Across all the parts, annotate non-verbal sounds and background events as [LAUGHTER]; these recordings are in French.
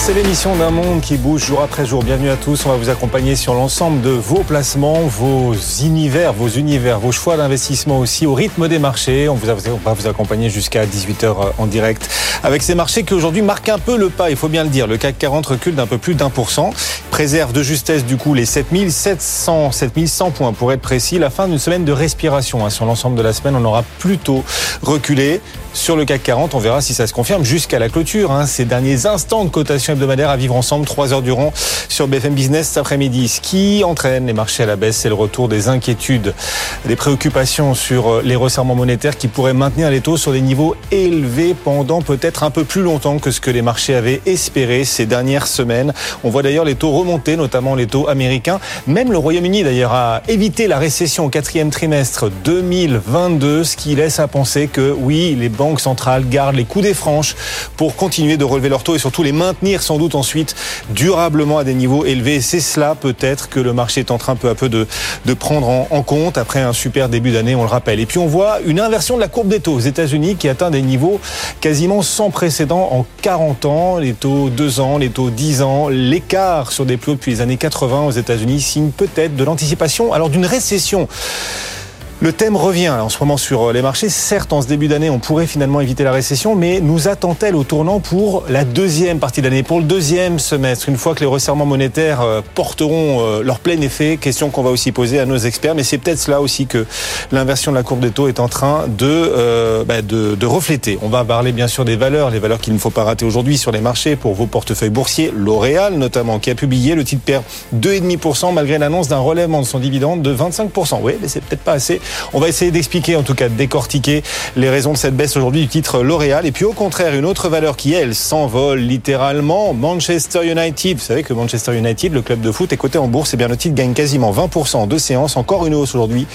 C'est l'émission d'un monde qui bouge jour après jour. Bienvenue à tous. On va vous accompagner sur l'ensemble de vos placements, vos univers, vos univers, vos choix d'investissement aussi au rythme des marchés. On, va vous accompagner jusqu'à 18h euh, en direct avec ces marchés qui aujourd'hui marquent un peu le pas, il faut bien le dire. Le CAC 40 recule d'un peu plus d'un pour cent, préserve de justesse du coup les 7700, 7100 points pour être précis. La fin d'une semaine de respiration. Hein. Sur l'ensemble de la semaine, on aura plutôt reculé sur le CAC 40. On verra si ça se confirme jusqu'à la clôture. Hein. Ces derniers instants de cotation hebdomadaire à vivre ensemble, 3 heures durant sur BFM Business cet après-midi. Ce qui entraîne les marchés à la baisse, c'est le retour des inquiétudes, des préoccupations sur euh, les resserrements monétaires qui pourraient maintenir les taux sur des niveaux élevés pendant peut-être un peu plus longtemps que ce que les marchés avaient espéré ces dernières semaines. On voit d'ailleurs les taux remonter, notamment les taux américains. Même le Royaume-Uni d'ailleurs a évité la récession au quatrième trimestre 2022, ce qui laisse à penser que oui, les banques banques centrales gardent les coups des franches pour continuer de relever leurs taux et surtout les maintenir sans doute ensuite durablement à des niveaux élevés. C'est cela peut-être que le marché est en train peu à peu de, de prendre en, compte après un super début d'année, on le rappelle. Et puis on voit une inversion de la courbe des taux aux États-Unis qui atteint des niveaux quasiment sans précédent en 40 ans. Les taux 2 ans, les taux 10 ans, l'écart sur des hauts depuis les années 80 aux États-Unis signe peut-être de l'anticipation alors d'une récession. Le thème revient en ce moment sur euh, les marchés. Certes, en ce début d'année, on pourrait finalement éviter la récession, mais nous attend-elle au tournant pour la deuxième partie d'année, pour le deuxième semestre, une fois que les resserrements monétaires euh, porteront euh, leur plein effet? Question qu'on va aussi poser à nos experts, mais c'est peut-être cela aussi que l'inversion de la courbe des taux est en train de, bah, de, de, refléter. On va parler bien sûr des valeurs, les valeurs qu'il ne faut pas rater aujourd'hui sur les marchés pour vos portefeuilles boursiers. L'Oréal notamment, qui a publié le titre perd 2,5% malgré l'annonce d'un relèvement de son dividende de 25%. Oui, mais c'est peut-être pas assez. On va essayer d'expliquer, en tout cas de décortiquer les raisons de cette baisse aujourd'hui du titre L'Oréal. Et puis au contraire, une autre valeur qui, elle, s'envole littéralement, Manchester United. Vous savez que Manchester United, le club de foot, est coté en bourse. Et bien le titre gagne quasiment 20% en deux séances. Encore une hausse aujourd'hui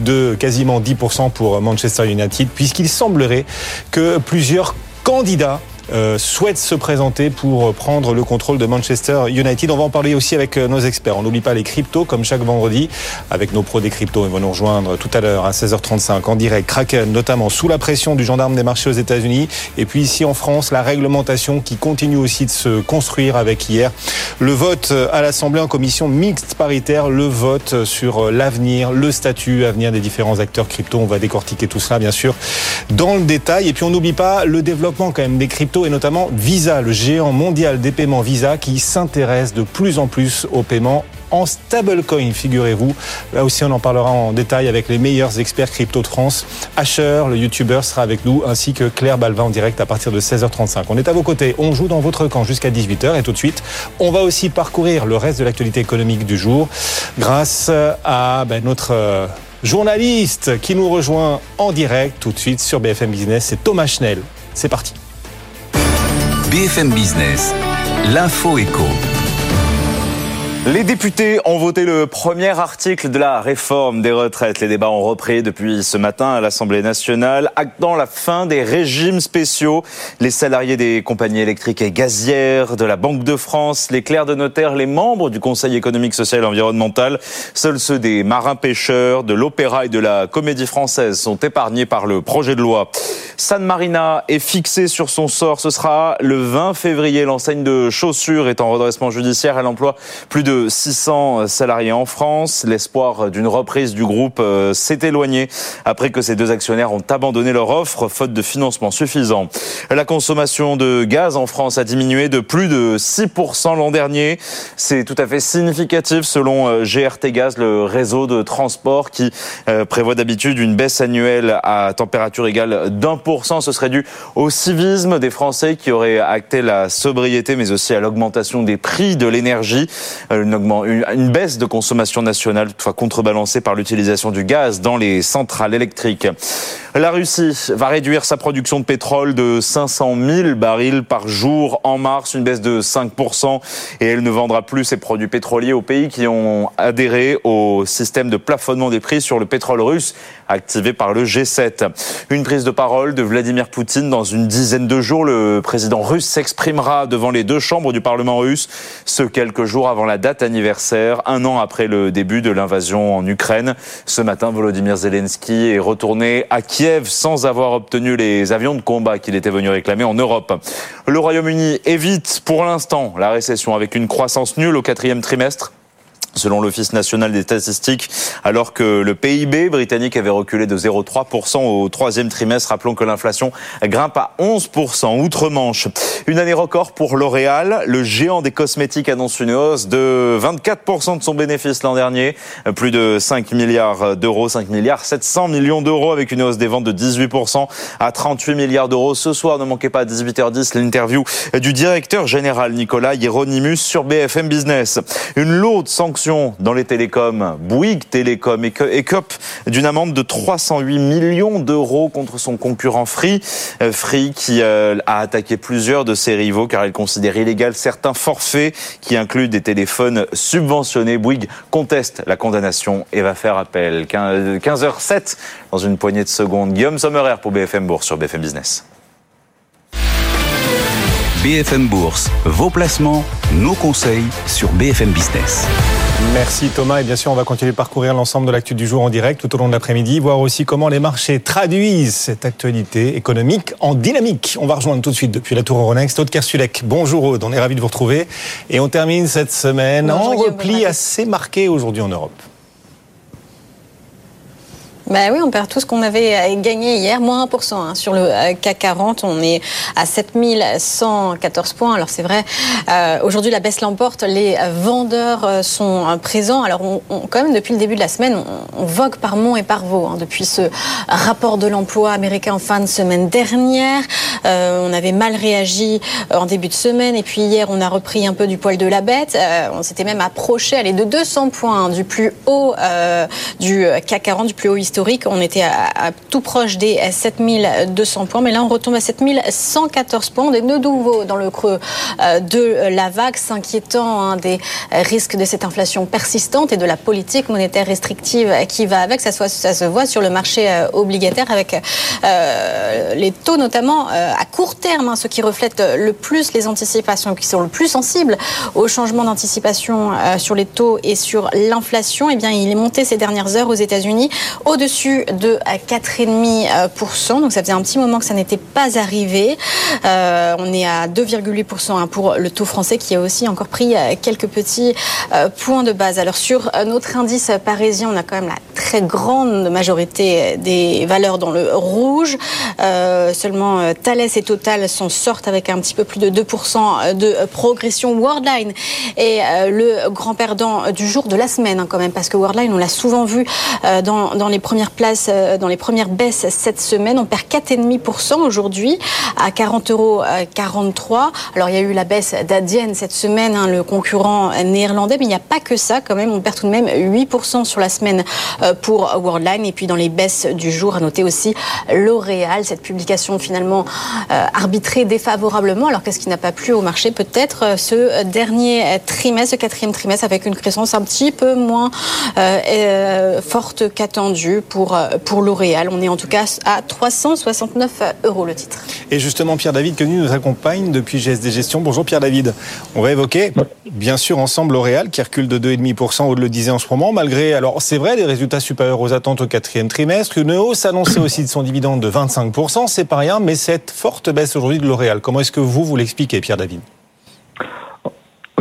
de quasiment 10% pour Manchester United, puisqu'il semblerait que plusieurs candidats euh, souhaite se présenter pour prendre le contrôle de Manchester United. On va en parler aussi avec euh, nos experts. On n'oublie pas les cryptos comme chaque vendredi avec nos pros des cryptos. Ils vont nous rejoindre tout à l'heure à 16h35 en direct. Kraken notamment sous la pression du gendarme des marchés aux États-Unis. Et puis ici en France, la réglementation qui continue aussi de se construire avec hier le vote à l'Assemblée en commission mixte paritaire, le vote sur l'avenir, le statut à venir des différents acteurs crypto. On va décortiquer tout cela bien sûr dans le détail. Et puis on n'oublie pas le développement quand même des cryptos et notamment Visa, le géant mondial des paiements Visa qui s'intéresse de plus en plus aux paiements en stablecoin, figurez-vous. Là aussi, on en parlera en détail avec les meilleurs experts crypto de France. Asher, le youtubeur, sera avec nous, ainsi que Claire Balvin en direct à partir de 16h35. On est à vos côtés, on joue dans votre camp jusqu'à 18h et tout de suite, on va aussi parcourir le reste de l'actualité économique du jour grâce à ben, notre euh, journaliste qui nous rejoint en direct tout de suite sur BFM Business, c'est Thomas Schnell. C'est parti. BFM Business, l'info éco. Les députés ont voté le premier article de la réforme des retraites. Les débats ont repris depuis ce matin à l'Assemblée nationale, actant la fin des régimes spéciaux. Les salariés des compagnies électriques et gazières, de la Banque de France, les clercs de notaire, les membres du Conseil économique, social et environnemental, seuls ceux des marins-pêcheurs, de l'Opéra et de la Comédie française sont épargnés par le projet de loi. San Marina est fixé sur son sort. Ce sera le 20 février. L'enseigne de chaussures est en redressement judiciaire. Elle emploie plus de 600 salariés en France. L'espoir d'une reprise du groupe euh, s'est éloigné après que ces deux actionnaires ont abandonné leur offre faute de financement suffisant. La consommation de gaz en France a diminué de plus de 6% l'an dernier. C'est tout à fait significatif selon euh, GRT Gaz, le réseau de transport qui euh, prévoit d'habitude une baisse annuelle à température égale d'un pour cent. Ce serait dû au civisme des Français qui auraient acté la sobriété mais aussi à l'augmentation des prix de l'énergie une, baisse de consommation nationale, toutefois contrebalancée par l'utilisation du gaz dans les centrales électriques. La Russie va réduire sa production de pétrole de 500 000 barils par jour en mars, une baisse de 5%, et elle ne vendra plus ses produits pétroliers aux pays qui ont adhéré au système de plafonnement des prix sur le pétrole russe activé par le G7. Une prise de parole de Vladimir Poutine dans une dizaine de jours. Le président russe s'exprimera devant les deux chambres du Parlement russe, ce quelques jours avant la date anniversaire, un an après le début de l'invasion en Ukraine. Ce matin, Volodymyr Zelensky est retourné à Kiev sans avoir obtenu les avions de combat qu'il était venu réclamer en Europe. Le Royaume-Uni évite pour l'instant la récession avec une croissance nulle au quatrième trimestre selon l'Office national des statistiques, alors que le PIB britannique avait reculé de 0,3% au troisième trimestre. Rappelons que l'inflation grimpe à 11% outre-Manche. Une année record pour L'Oréal. Le géant des cosmétiques annonce une hausse de 24% de son bénéfice l'an dernier. Plus de 5 milliards d'euros, 5 milliards 700 millions d'euros avec une hausse des ventes de 18% à 38 milliards d'euros. Ce soir, ne manquez pas à 18h10 l'interview du directeur général Nicolas Hieronymus sur BFM Business. Une lourde sanction dans les télécoms, Bouygues Télécom écope d'une amende de 308 millions d'euros contre son concurrent Free. Euh, Free qui euh, a attaqué plusieurs de ses rivaux car il considère illégal certains forfaits qui incluent des téléphones subventionnés. Bouygues conteste la condamnation et va faire appel. 15h07 dans une poignée de secondes. Guillaume Sommerer pour BFM Bourse sur BFM Business. BFM Bourse, vos placements, nos conseils sur BFM Business. Merci Thomas et bien sûr on va continuer de parcourir l'ensemble de l'actu du jour en direct tout au long de l'après-midi, voir aussi comment les marchés traduisent cette actualité économique en dynamique. On va rejoindre tout de suite depuis la Tour Euronext Aude Kersulek. Bonjour Aude, on est ravi de vous retrouver et on termine cette semaine en repli assez marqué aujourd'hui en Europe. Ben oui, on perd tout ce qu'on avait gagné hier, moins 1% hein. sur le euh, CAC 40. On est à 7114 points. Alors c'est vrai, euh, aujourd'hui la baisse l'emporte. Les vendeurs euh, sont présents. Alors on, quand même depuis le début de la semaine, on, vogue par mont et par vaux. Hein, depuis ce rapport de l'emploi américain en fin de semaine dernière, on avait mal réagi en début de semaine et puis hier on a repris un peu du poil de la bête. on s'était même approché, allez, de 200 points hein, du plus haut du CAC 40, du plus haut historique on était à, tout proche des 7200 points, mais là on retombe à 7114 points. On est de nouveau dans le creux euh, de la vague, s'inquiétant hein, des risques de cette inflation persistante et de la politique monétaire restrictive qui va avec. Ça, se voit sur le marché euh, obligataire avec euh, les taux notamment à court terme, hein, ce qui reflète le plus les anticipations qui sont le plus sensibles au changement d'anticipation sur les taux et sur l'inflation. Eh bien, il est monté ces dernières heures aux États-Unis au-dessus dessus de 4,5%. Donc ça faisait un petit moment que ça n'était pas arrivé. Euh, on est à 2,8% hein, pour le taux français qui a aussi encore pris euh, quelques petits euh, points de base. Alors sur notre indice parisien, on a quand même la très grande majorité des valeurs dans le rouge. seulement Thales et Total s'en sortent avec un petit peu plus de 2% de progression. Worldline est le grand perdant du jour de la semaine hein, quand même parce que Worldline, on l'a souvent vu dans, dans les premières place euh, dans les premières baisses cette semaine. On perd 4,5% aujourd'hui à 40,43 euros. Alors il y a eu la baisse d'Adienne cette semaine, hein, le concurrent néerlandais, mais il n'y a pas que ça quand même. On perd tout de même 8% sur la semaine euh, pour Worldline. Et puis dans les baisses du jour, à noter aussi L'Oréal, cette publication finalement euh, arbitrée défavorablement. Alors qu'est-ce qui n'a pas plu au marché Peut-être ce dernier trimestre, ce quatrième trimestre, avec une croissance un petit peu moins forte qu'attendue pour, euh, pour L'Oréal. On est en tout cas à 369 euros le titre. Et justement, Pierre David Quenu nous accompagne depuis GSD Gestion. Bonjour Pierre David. On va évoquer, bien sûr, ensemble L'Oréal qui recule de 2,5%, on le disait en ce moment, malgré, alors c'est vrai, des résultats supérieurs aux attentes au quatrième trimestre, une hausse annoncée aussi de son dividende de 25%, c'est pas rien, mais cette forte baisse aujourd'hui de L'Oréal, comment est-ce que vous, vous l'expliquez, Pierre David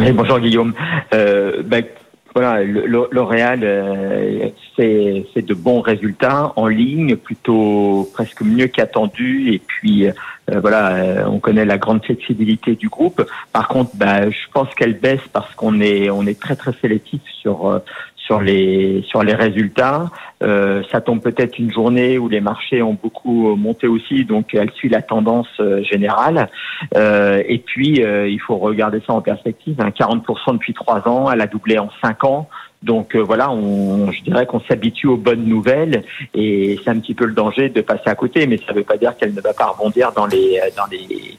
oui, bonjour Guillaume. Euh, ben, voilà, L'Oréal, euh, c'est de bons résultats en ligne, plutôt presque mieux qu'attendu. Et puis, euh, voilà, euh, on connaît la grande flexibilité du groupe. Par contre, bah, je pense qu'elle baisse parce qu'on est on est très très sélectif sur sur les sur les résultats. Euh, ça tombe peut-être une journée où les marchés ont beaucoup monté aussi, donc elle suit la tendance euh, générale. Euh, et puis il faut regarder ça en perspective. 40% hein. depuis trois ans, elle a doublé en cinq ans. Donc voilà, on, je dirais qu'on s'habitue aux bonnes nouvelles et c'est un petit peu le danger de passer à côté, mais ça ne veut pas dire qu'elle ne va pas rebondir dans les dans les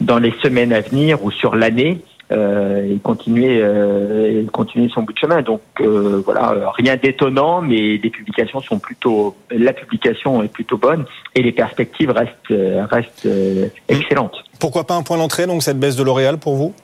dans les semaines à venir ou sur l'année. Et continuer, continuer son bout de chemin. Donc voilà, rien d'étonnant, mais les publications sont plutôt, la publication est plutôt bonne et les perspectives restent, restent excellentes. Pourquoi pas un point d'entrée donc cette baisse de L'Oréal pour vous?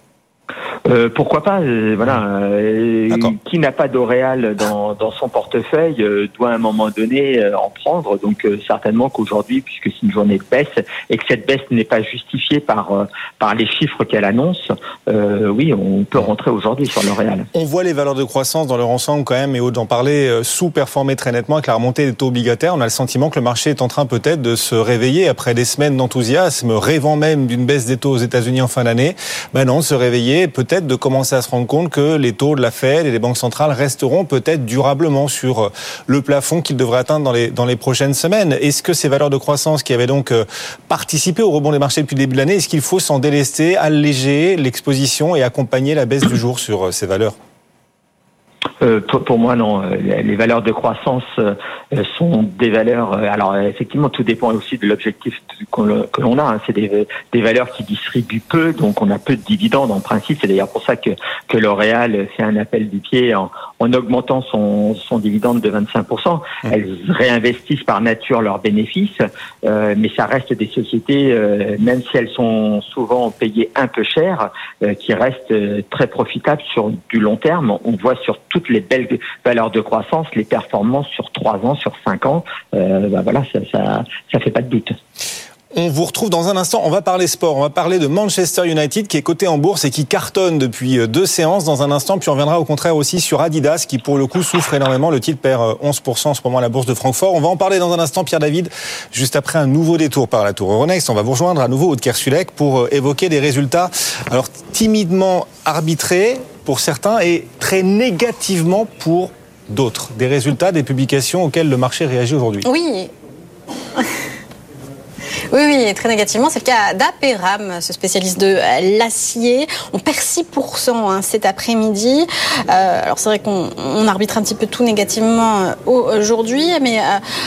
Euh, pourquoi pas euh, Voilà, euh, qui n'a pas d'Oréal dans, dans son portefeuille doit à un moment donné en prendre. Donc certainement qu'aujourd'hui, puisque c'est une journée de baisse et que cette baisse n'est pas justifiée par par les chiffres qu'elle annonce, oui, on peut rentrer aujourd'hui sur L'Oréal. On voit les valeurs de croissance dans leur ensemble quand même, et au d'en parler, sous-performer très nettement avec la remontée des taux obligataires. On a le sentiment que le marché est en train peut-être de se réveiller après des semaines d'enthousiasme, rêvant même d'une baisse des taux aux États-Unis en fin d'année. Ben non, se réveiller peut-être de commencer à se rendre compte que les taux de la Fed et des banques centrales resteront peut-être durablement sur euh, le plafond qu'ils devraient atteindre dans les, dans les prochaines semaines. Est-ce que ces valeurs de croissance qui avaient donc euh, participé au rebond des marchés depuis le début de l'année, est-ce qu'il faut s'en délester, alléger l'exposition et accompagner la baisse du jour sur euh, ces valeurs? Euh, pour, moi, non. Euh, les valeurs de croissance euh, sont des valeurs. Alors, effectivement, tout dépend aussi de l'objectif que l'on a. Hein. C'est des, des, valeurs qui distribuent peu, donc on a peu de dividendes en principe. C'est d'ailleurs pour ça que, que L'Oréal fait un appel du pied en, en augmentant son, son dividende de 25%. Mmh. Elles réinvestissent par nature leurs bénéfices, mais ça reste des sociétés, même si elles sont souvent payées un peu cher, qui restent très profitables sur du long terme. On voit sur toutes les belles valeurs de croissance, les performances sur trois ans, sur cinq ans, euh, bah voilà, ça, ça, ça fait pas de doute. On vous retrouve dans un instant. On va parler sport. On va parler de Manchester United qui est coté en bourse et qui cartonne depuis euh, deux séances dans un instant. Puis on reviendra au contraire aussi sur Adidas qui pour le coup souffre énormément. Le titre perd 11% euh, en ce moment à la bourse de Francfort. On va en parler dans un instant, Pierre David, juste après un nouveau détour par la tour Euronext. On va vous rejoindre à nouveau au Kersulek pour évoquer des résultats alors timidement arbitrés pour certains et très négativement pour d'autres. Des résultats, des publications auxquelles le marché réagit aujourd'hui. Oui. Oui, oui, très négativement. C'est le cas d'Aperam, ce spécialiste de l'acier. On perd 6% hein, cet après-midi. Euh, alors c'est vrai qu'on arbitre un petit peu tout négativement euh, aujourd'hui, mais euh,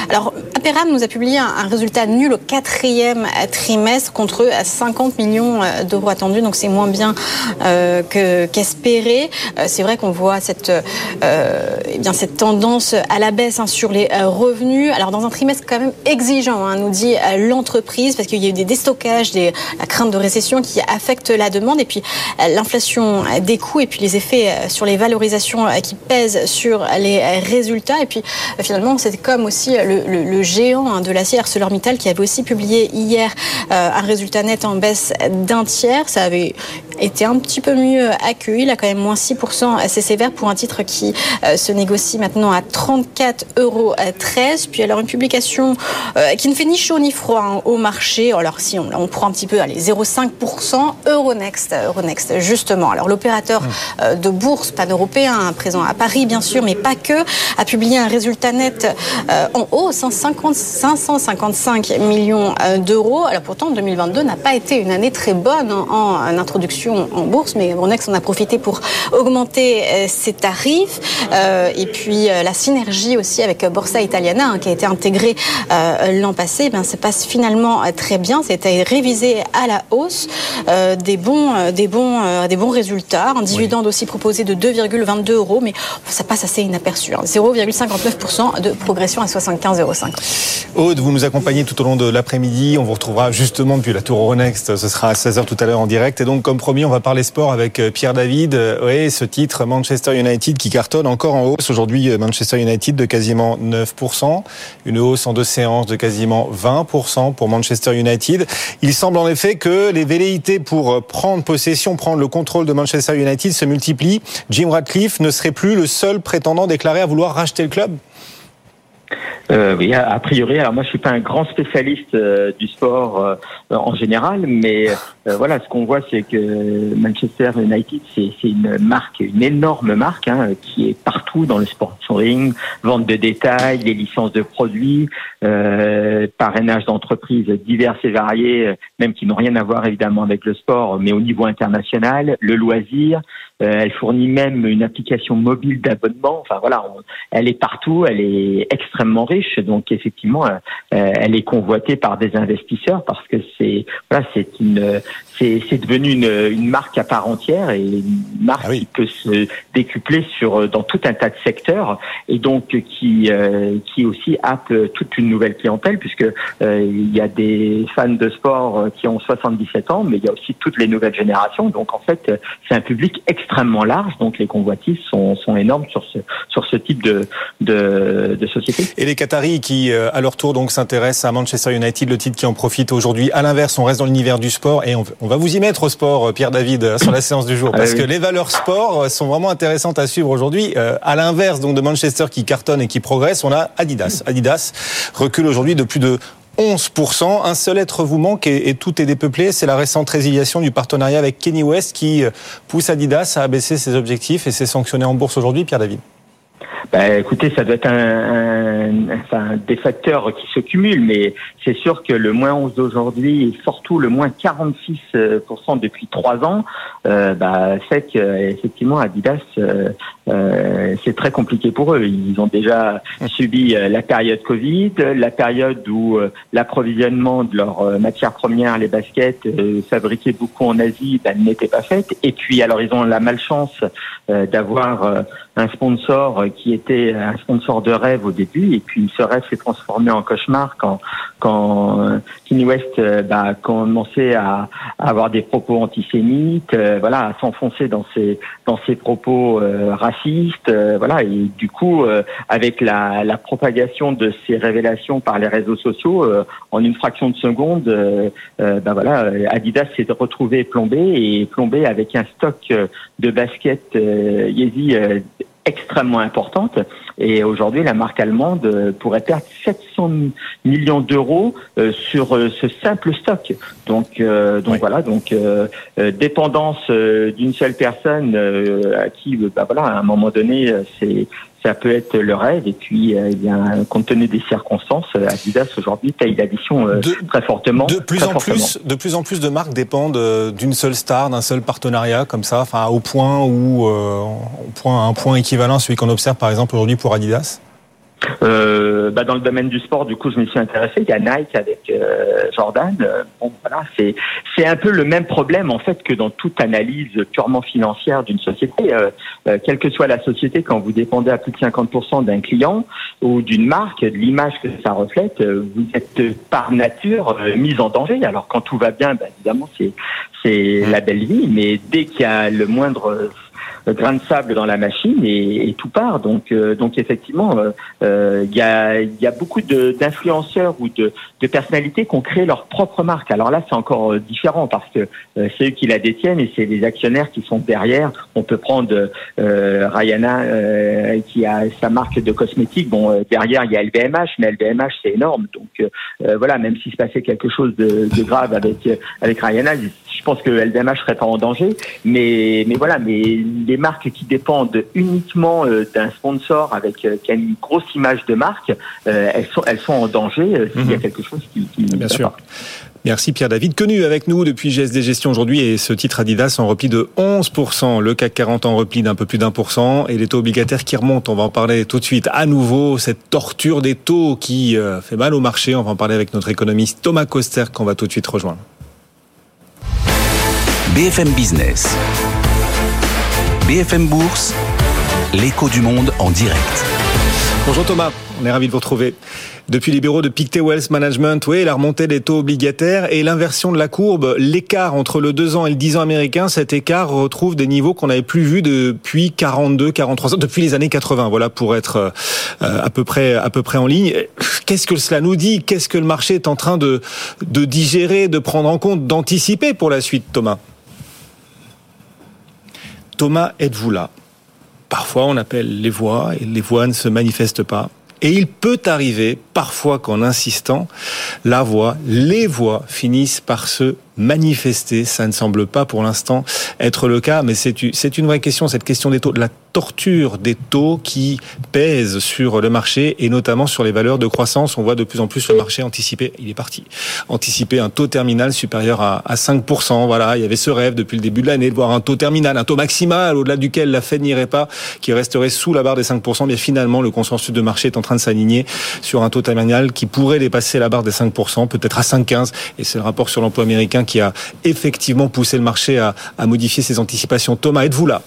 alors Aperam nous a publié un, résultat nul au quatrième trimestre contre 50 millions d'euros attendus, donc c'est moins bien qu'espéré. c'est vrai qu'on voit cette, eh bien cette tendance à la baisse hein, sur les revenus. Alors dans un trimestre quand même exigeant, hein, nous dit l'entreprise parce qu'il y a eu des déstockages, des, la crainte de récession qui affecte la demande et puis euh, l'inflation des coûts et puis les effets euh, sur les valorisations euh, qui pèsent sur les résultats. Et puis finalement, c'est comme aussi le, géant hein, de l'acier ArcelorMittal qui avait aussi publié hier un résultat net en baisse d'un tiers. Ça avait été un petit peu mieux accueilli. Il a quand même moins 6% assez sévère pour un titre qui se négocie maintenant à 34,13 euros. Puis alors une publication qui ne fait ni chaud ni froid hein, au marché. Alors si on, on prend un petit peu, allez, 0,5%, Euronext, Euronext justement. Alors l'opérateur mmh. euh, de bourse pan-européen, hein, présent à Paris bien sûr, mais pas que, a publié un résultat net euh, en hausse, 555 hein, millions euh, d'euros. Alors pourtant 2022 n'a pas été une année très bonne en, introduction en bourse, mais Euronext en a profité pour augmenter ses tarifs. et puis la synergie aussi avec Borsa Italiana, hein, qui a été intégrée l'an passé, ben, se passe finalement euh, très bien. C'était révisé à la hausse. Euh, des, bons, euh, des, bons, des bons résultats. Un dividende aussi proposé de 2,22 euros, mais ça passe assez inaperçu. 0,59% hein. de progression à 75,05. Aude, vous nous accompagnez tout au long de l'après-midi. On vous retrouvera justement depuis la Tour Euronext. Ce sera à 16h tout à l'heure en direct. Et donc, comme promis, on va parler sport avec Pierre David. Oui, ce titre, Manchester United, qui cartonne encore en hausse. Aujourd'hui, Manchester United de quasiment 9%. Une hausse en deux séances de quasiment 20% pour Manchester United. Il semble en effet que les velléités pour prendre possession, prendre le contrôle de Manchester United se multiplient. Jim Radcliffe ne serait plus le seul prétendant déclaré à vouloir racheter le club? Euh, oui, a, priori. Alors moi, je suis pas un grand spécialiste euh, du sport euh, en général, mais euh, voilà, ce qu'on voit, c'est que Manchester United, c'est une marque, une énorme marque, hein, qui est partout dans le sponsoring, vente de détails, les licences de produits, parrainage d'entreprises diverses et variées, même qui n'ont rien à voir évidemment avec le sport, mais au niveau international, le loisir. elle fournit même une application mobile d'abonnement. Enfin voilà, elle est partout, elle est extrêmement riche donc effectivement, euh, euh, elle est convoitée par des investisseurs parce que c'est voilà, c'est une c'est devenu une, une, marque à part entière et une marque ah qui peut se décupler sur dans tout un tas de secteurs et donc qui qui aussi happe toute une nouvelle clientèle puisque il y a des fans de sport qui ont 77 ans, mais il y a aussi toutes les nouvelles générations. Donc en fait, c'est un public extrêmement large. Donc les convoitises sont, sont énormes sur ce sur ce type de, de, de société. Et les Qataris qui à leur tour donc s'intéressent à Manchester United, le titre qui en profite aujourd'hui. À l'inverse, on reste dans l'univers du sport et on, va vous y mettre au sport, euh, Pierre David, euh, sur la séance du jour, ah parce que les valeurs sport euh, sont vraiment intéressantes à suivre aujourd'hui. À l'inverse donc de Manchester qui cartonne et qui progresse, on a Adidas. Adidas recule aujourd'hui de plus de 11%. Un seul être vous manque et, tout est dépeuplé. C'est la récente résiliation du partenariat avec Kenny West qui pousse Adidas à abaisser ses objectifs et s'est sanctionné en bourse aujourd'hui, Pierre David. Bah, écoutez, ça doit être un, enfin, des facteurs qui se cumulent, mais c'est sûr que le moins 11 d'aujourd'hui et surtout le moins 46% depuis trois ans, euh, bah, fait qu'effectivement Adidas, euh, euh, c'est très compliqué pour eux. Ils ont déjà subi euh, la période Covid, la période où euh, l'approvisionnement de leurs matières premières, les baskets fabriquées beaucoup en Asie, ben, n'était pas fait. Et puis alors ils ont la malchance d'avoir un sponsor qui était un sponsor de rêve au début, et puis ce rêve s'est transformé en cauchemar quand quand euh, Kanye West euh, bah, commençait à, avoir des propos antisémites, euh, voilà, à s'enfoncer dans ses dans ses propos racistes, voilà, et du coup, avec la, la, propagation de ces révélations par les réseaux sociaux, en une fraction de seconde, bah voilà, Adidas s'est retrouvé plombé et plombé avec un stock de baskets Yeezy extrêmement importante. Et aujourd'hui, la marque allemande euh, pourrait perdre 700 millions d'euros euh, sur euh, ce simple stock. Donc, donc voilà, donc dépendance d'une seule personne à qui, bah voilà, à un moment donné, c'est ça peut être le rêve. Et puis, eh bien, compte tenu des circonstances, Adidas aujourd'hui paye l'addition très fortement. De plus en plus, de plus en plus de marques dépendent d'une seule star, d'un seul partenariat comme ça, enfin au point où, au point, un point équivalent à celui qu'on observe par exemple aujourd'hui pour Adidas euh, bah dans le domaine du sport, du coup, je m'y suis intéressé. Il y a Nike avec euh, Jordan. Euh, bon, voilà, c'est c'est un peu le même problème en fait que dans toute analyse purement financière d'une société. Euh, quelle que soit la société, quand vous dépendez à plus de 50% d'un client ou d'une marque, de l'image que ça reflète, vous êtes par nature mise en danger. Alors quand tout va bien, bah, évidemment, c'est c'est la belle vie. Mais dès qu'il y a le moindre grain de sable dans la machine et, et tout part. Donc, euh, donc effectivement, euh, euh, il y, a, y a beaucoup d'influenceurs ou de, de personnalités qui ont créé leur propre marque. Alors là, c'est encore différent parce que c'est eux qui la détiennent et c'est les actionnaires qui sont derrière. On peut prendre euh, Rihanna qui a sa marque de cosmétiques. Bon, derrière il y a LVMH, mais LVMH c'est énorme. Donc voilà, même s'il se passait quelque chose de, de grave avec avec Rihanna, je pense que LVMH serait pas en danger. Mais mais voilà, mais marques qui dépendent uniquement euh, d'un sponsor avec euh, qui a une grosse image de marque, euh, elles sont elles sont en danger s'il y a mhm. quelque chose qui, qui Bien sûr. Merci Pierre David. Connu avec nous depuis GSD Gestion aujourd'hui et ce titre Adidas en repli de 11%. Le CAC 40 en repli d'un peu plus d'un pour cent et les taux obligataires qui remontent. On va en parler tout de suite. À nouveau, cette torture des taux qui fait mal au marché. On va en parler avec notre économiste Thomas Coster qu'on va tout de suite rejoindre. BFM Business. BFM Bourse, l'écho du monde en direct. Bonjour Thomas, on est ravi de vous retrouver. Depuis les bureaux de Pictet Wealth Management, oui, la remontée des taux obligataires et l'inversion de la courbe, l'écart entre le 2 ans et le 10 ans américain, cet écart retrouve des niveaux qu'on n'avait plus vus depuis 42, 43 ans, depuis les années 80. Voilà, pour être euh, à peu près, à peu près en ligne. Qu'est-ce que cela nous dit? Qu'est-ce que le marché est en train de, de digérer, de prendre en compte, d'anticiper pour la suite, Thomas? Thomas, êtes-vous là? Parfois, on appelle les voix et les voix ne se manifestent pas. Et il peut arriver, parfois qu'en insistant, la voix, les voix finissent par se manifester. Ça ne semble pas pour l'instant être le cas, mais c'est une vraie question, cette question des taux, de la torture des taux qui pèsent sur le marché et notamment sur les valeurs de croissance. On voit de plus en plus le marché anticiper, il est parti, anticiper un taux terminal supérieur à, 5%. Voilà, il y avait ce rêve depuis le début de l'année de voir un taux terminal, un taux maximal au-delà duquel la Fed n'irait pas, qui resterait sous la barre des 5%. Mais finalement, le consensus de marché est en train de s'aligner sur un taux terminal qui pourrait dépasser la barre des 5%, peut-être à 5,15. Et c'est le rapport sur l'emploi américain qui a effectivement poussé le marché à, à modifier ses anticipations. Thomas, êtes-vous là?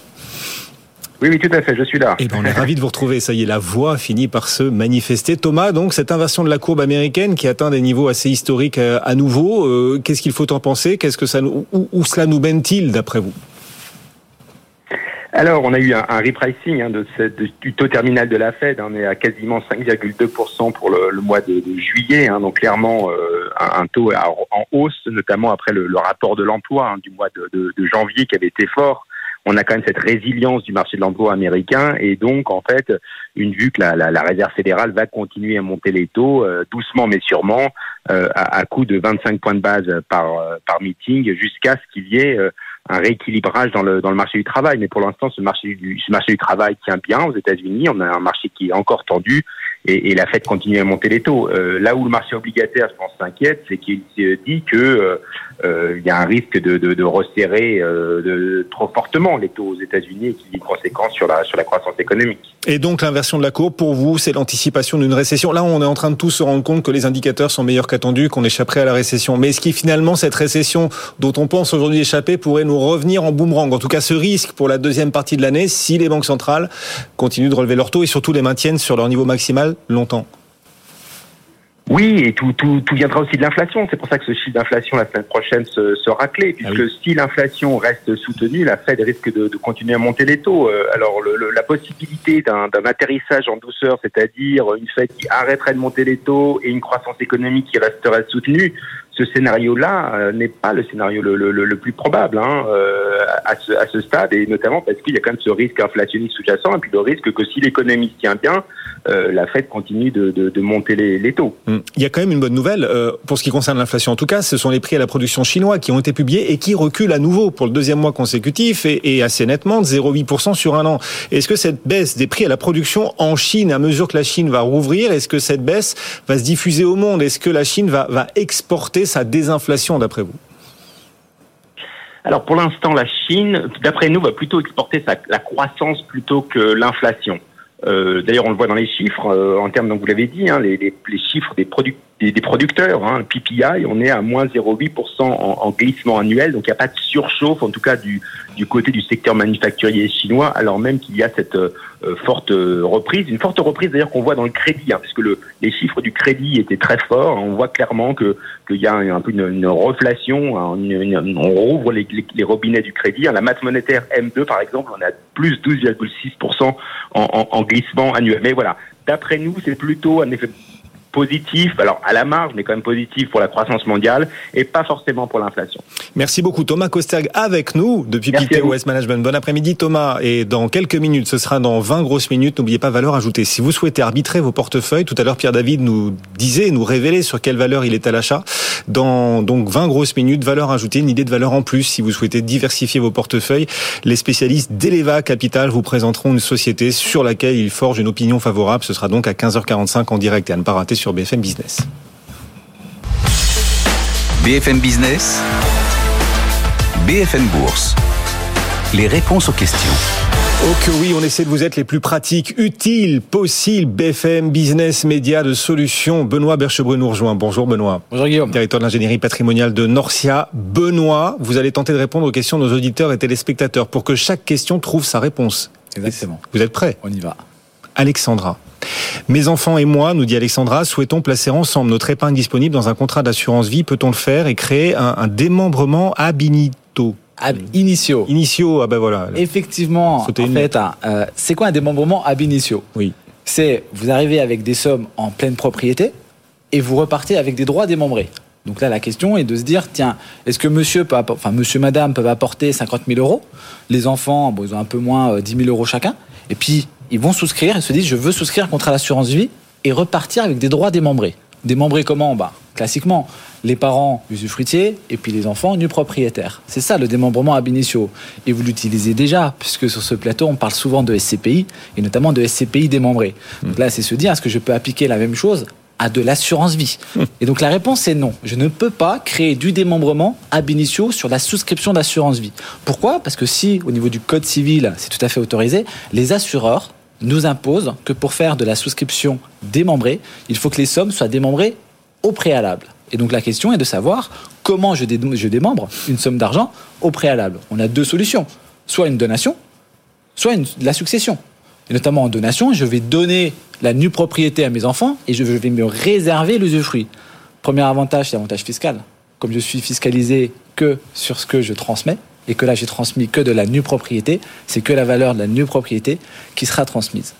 Oui, oui, tout à fait, je suis là. Eh ben, on est ravi de vous retrouver. Ça y est, la voix finit par se manifester. Thomas, donc, cette inversion de la courbe américaine qui atteint des niveaux assez historiques euh, à nouveau, euh, qu'est-ce qu'il faut en penser? Qu'est-ce que ça, où, où cela nous mène-t-il, d'après vous? Alors, on a eu un, repricing hein, de du taux terminal de la Fed. On est à quasiment 5,2% pour le, le, mois de, de juillet. Hein, donc, clairement, euh, un, taux en hausse, notamment après le, le rapport de l'emploi hein, du mois de, de, janvier qui avait été fort on a quand même cette résilience du marché de l'emploi américain et donc en fait une vue que la, la, la réserve fédérale va continuer à monter les taux euh, doucement mais sûrement euh, à, à coût de 25 points de base par par meeting jusqu'à ce qu'il y ait un rééquilibrage dans le, dans le marché du travail. Mais pour l'instant, ce marché du, ce marché du travail tient bien aux États-Unis. On a un marché qui est encore tendu et, et la Fed continue à monter les taux. Euh, là où le marché obligataire, je pense, s'inquiète, c'est qu'il dit que euh, il y a un risque de, de, de resserrer euh, de, trop fortement les taux aux États-Unis et qu'il y ait une conséquence sur la, sur la croissance économique. Et donc l'inversion de la courbe, pour vous, c'est l'anticipation d'une récession. Là, on est en train de tous se rendre compte que les indicateurs sont meilleurs qu'attendus, qu'on échapperait à la récession. Mais est-ce qui finalement cette récession dont on pense aujourd'hui échapper pourrait nous revenir en boomerang? En tout cas, ce risque pour la deuxième partie de l'année, si les banques centrales continuent de relever leurs taux et surtout les maintiennent sur leur niveau maximal longtemps oui, et tout, tout, tout viendra aussi de l'inflation. C'est pour ça que ce chiffre d'inflation la semaine prochaine se, sera clé, ah puisque si l'inflation reste soutenue, la Fed risque de, de continuer à monter les taux. Euh, alors le, la possibilité d'un atterrissage en douceur, c'est-à-dire une Fed qui arrêterait de monter les taux et une croissance économique qui resterait soutenue, ce scénario-là euh, n'est pas le scénario le, plus probable hein, euh, à, ce, stade, et notamment parce qu'il y a quand même ce risque inflationniste sous-jacent, et puis le risque que si l'économie tient bien, euh, la Fed continue de, monter les, taux. Hum. Il y a quand même une bonne nouvelle pour ce qui concerne l'inflation. En tout cas, ce sont les prix à la production chinois qui ont été publiés et qui reculent à nouveau pour le deuxième mois consécutif et, assez nettement de 0,8% sur un an. Est-ce que cette baisse des prix à la production en Chine, à mesure que la Chine va rouvrir, est-ce que cette baisse va se diffuser au monde? Est-ce que la Chine va exporter sa désinflation d'après vous alors pour l'instant, la Chine, d'après nous, va plutôt exporter sa, la croissance plutôt que l'inflation. Euh, D'ailleurs, on le voit dans les chiffres, euh, en termes, donc vous l'avez dit, hein, les, chiffres des, produ des, des producteurs, hein, PPI, on est à moins 0,8% en, en, glissement annuel, donc il n'y a pas de surchauffe, en tout cas du, du côté du secteur manufacturier chinois, alors même qu'il y a cette euh, forte euh, reprise, une forte reprise d'ailleurs qu'on voit dans le crédit, hein, parce le, les chiffres du crédit étaient très forts, on voit clairement que qu'il y a un, peu une, une reflation, hein, une, on rouvre les, les, les, robinets du crédit, hein. la masse monétaire M2 par exemple, on à plus 12,6% en, en, en glissement annuel. Mais voilà, d'après nous, c'est plutôt un effet positif, alors à la marge, mais quand même positif pour la croissance mondiale et pas forcément pour l'inflation. Merci beaucoup Thomas Kosterg avec nous depuis Pité West Management. Bon après-midi Thomas et dans quelques minutes, ce sera dans 20 grosses minutes, n'oubliez pas valeur ajoutée. Si vous souhaitez arbitrer vos portefeuilles, tout à l'heure Pierre David nous disait, nous révélait sur quelle valeur il est à l'achat. Dans donc 20 grosses minutes, valeur ajoutée, une idée de valeur en plus si vous souhaitez diversifier vos portefeuilles. Les spécialistes d'Eleva Capital vous présenteront une société sur laquelle ils forgent une opinion favorable. Ce sera donc à 15h45 en direct et à ne pas rater sur BFM Business. BFM Business, BFM Bourse. Les réponses aux questions. Oh que oui, on essaie de vous être les plus pratiques, utiles, possibles. BFM Business Média de Solutions. Benoît Berchebrun nous rejoint. Bonjour Benoît. Bonjour Guillaume. Directeur de l'ingénierie patrimoniale de Norcia. Benoît, vous allez tenter de répondre aux questions de nos auditeurs et téléspectateurs pour que chaque question trouve sa réponse. Exactement. Vous êtes prêts On y va. Alexandra. Mes enfants et moi, nous dit Alexandra, souhaitons placer ensemble notre épargne disponible dans un contrat d'assurance vie. Peut-on le faire et créer un, un démembrement ab initio? Ab initio. Initio, ah ben voilà. Effectivement, Sauter en une fait, euh, c'est quoi un démembrement ab initio? Oui. C'est vous arrivez avec des sommes en pleine propriété et vous repartez avec des droits démembrés. Donc là, la question est de se dire, tiens, est-ce que monsieur, peut enfin monsieur, madame peuvent apporter 50 000 euros? Les enfants, bon, ils ont un peu moins euh, 10 000 euros chacun. Et puis, ils vont souscrire et se disent, je veux souscrire un contrat d'assurance vie et repartir avec des droits démembrés. Démembrés comment? Bah, Classiquement, les parents usufruitiers et puis les enfants nus propriétaires. C'est ça le démembrement ab initio. Et vous l'utilisez déjà, puisque sur ce plateau, on parle souvent de SCPI et notamment de SCPI démembrés. Donc là, c'est se dire, est-ce que je peux appliquer la même chose à de l'assurance vie? Et donc la réponse est non. Je ne peux pas créer du démembrement ab initio sur la souscription d'assurance vie. Pourquoi? Parce que si, au niveau du code civil, c'est tout à fait autorisé, les assureurs nous imposent que pour faire de la souscription démembrée, il faut que les sommes soient démembrées au préalable. Et donc la question est de savoir comment je démembre une somme d'argent au préalable. On a deux solutions. Soit une donation, soit une- la succession. Et notamment en donation, je vais donner la nue propriété à mes enfants et je vais me réserver l'usufruit. Premier avantage, c'est l'avantage fiscal. Comme je suis fiscalisé que sur ce que je transmets, et que là j'ai transmis que de la nue propriété, c'est que la valeur de la nue propriété qui sera transmise.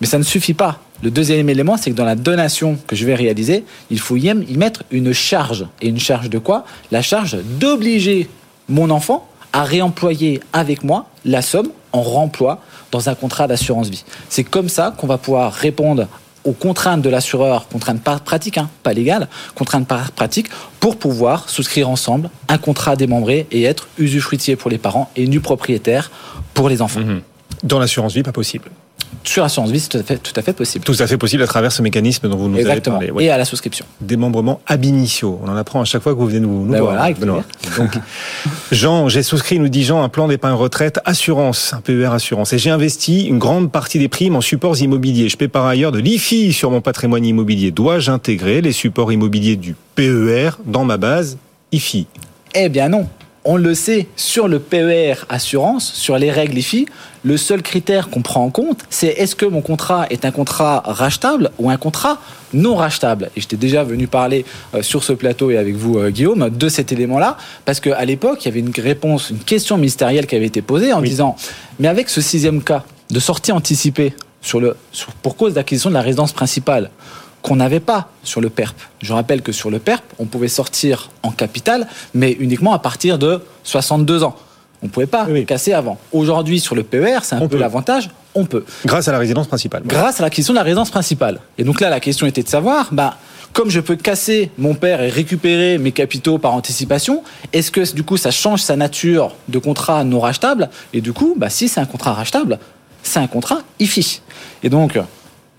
Mais ça ne suffit pas. Le deuxième élément, c'est que dans la donation que je vais réaliser, il faut y mettre une charge. Et une charge de quoi? La charge d'obliger mon enfant à réemployer avec moi la somme en remploi dans un contrat d'assurance vie. C'est comme ça qu'on va pouvoir répondre aux contraintes de l'assureur, contraintes pas pratiques, hein, pas légales, contraintes pas pratiques, pour pouvoir souscrire ensemble un contrat démembré et être usufruitier pour les parents et nu propriétaire pour les enfants. Dans l'assurance vie, pas possible. Sur l'assurance vie, c'est tout à fait, tout à fait possible. Tout à fait possible à travers ce mécanisme dont vous nous Exactement. avez parlé. Ouais. Et à la souscription. Démembrement ab initio. On en apprend à chaque fois que vous venez nous, nous Ben voir. voilà, avec Benoît. Donc, [LAUGHS] Jean, j'ai souscrit, nous dit Jean, un plan d'épargne retraite assurance, un PER assurance. Et j'ai investi une grande partie des primes en supports immobiliers. Je paie par ailleurs de l'IFI sur mon patrimoine immobilier. Dois-je intégrer les supports immobiliers du PER dans ma base IFI? Eh bien non. On le sait, sur le PER assurance, sur les règles IFI, le seul critère qu'on prend en compte, c'est est-ce que mon contrat est un contrat rachetable ou un contrat non rachetable. Et j'étais déjà venu parler euh, sur ce plateau et avec vous, euh, Guillaume, de cet élément-là, parce qu'à l'époque, il y avait une réponse, une question ministérielle qui avait été posée en disant, mais avec ce sixième cas de sortie anticipée sur le, sur- pour cause d'acquisition de la résidence principale, qu'on n'avait pas sur le PERP. Je rappelle que sur le PERP, on pouvait sortir en capital, mais uniquement à partir de 62 ans. On ne pouvait pas Oui. casser avant. Aujourd'hui, sur le PER, c'est un On peu l'avantage, on peut. Grâce à la résidence principale. Grâce à l'acquisition de la résidence principale. Et donc là, la question était de savoir, bah, comme je peux casser mon père et récupérer mes capitaux par anticipation, est-ce que du coup ça change sa nature de contrat non rachetable? Et du coup, bah, si c'est un contrat rachetable, c'est un contrat IFI. Et donc,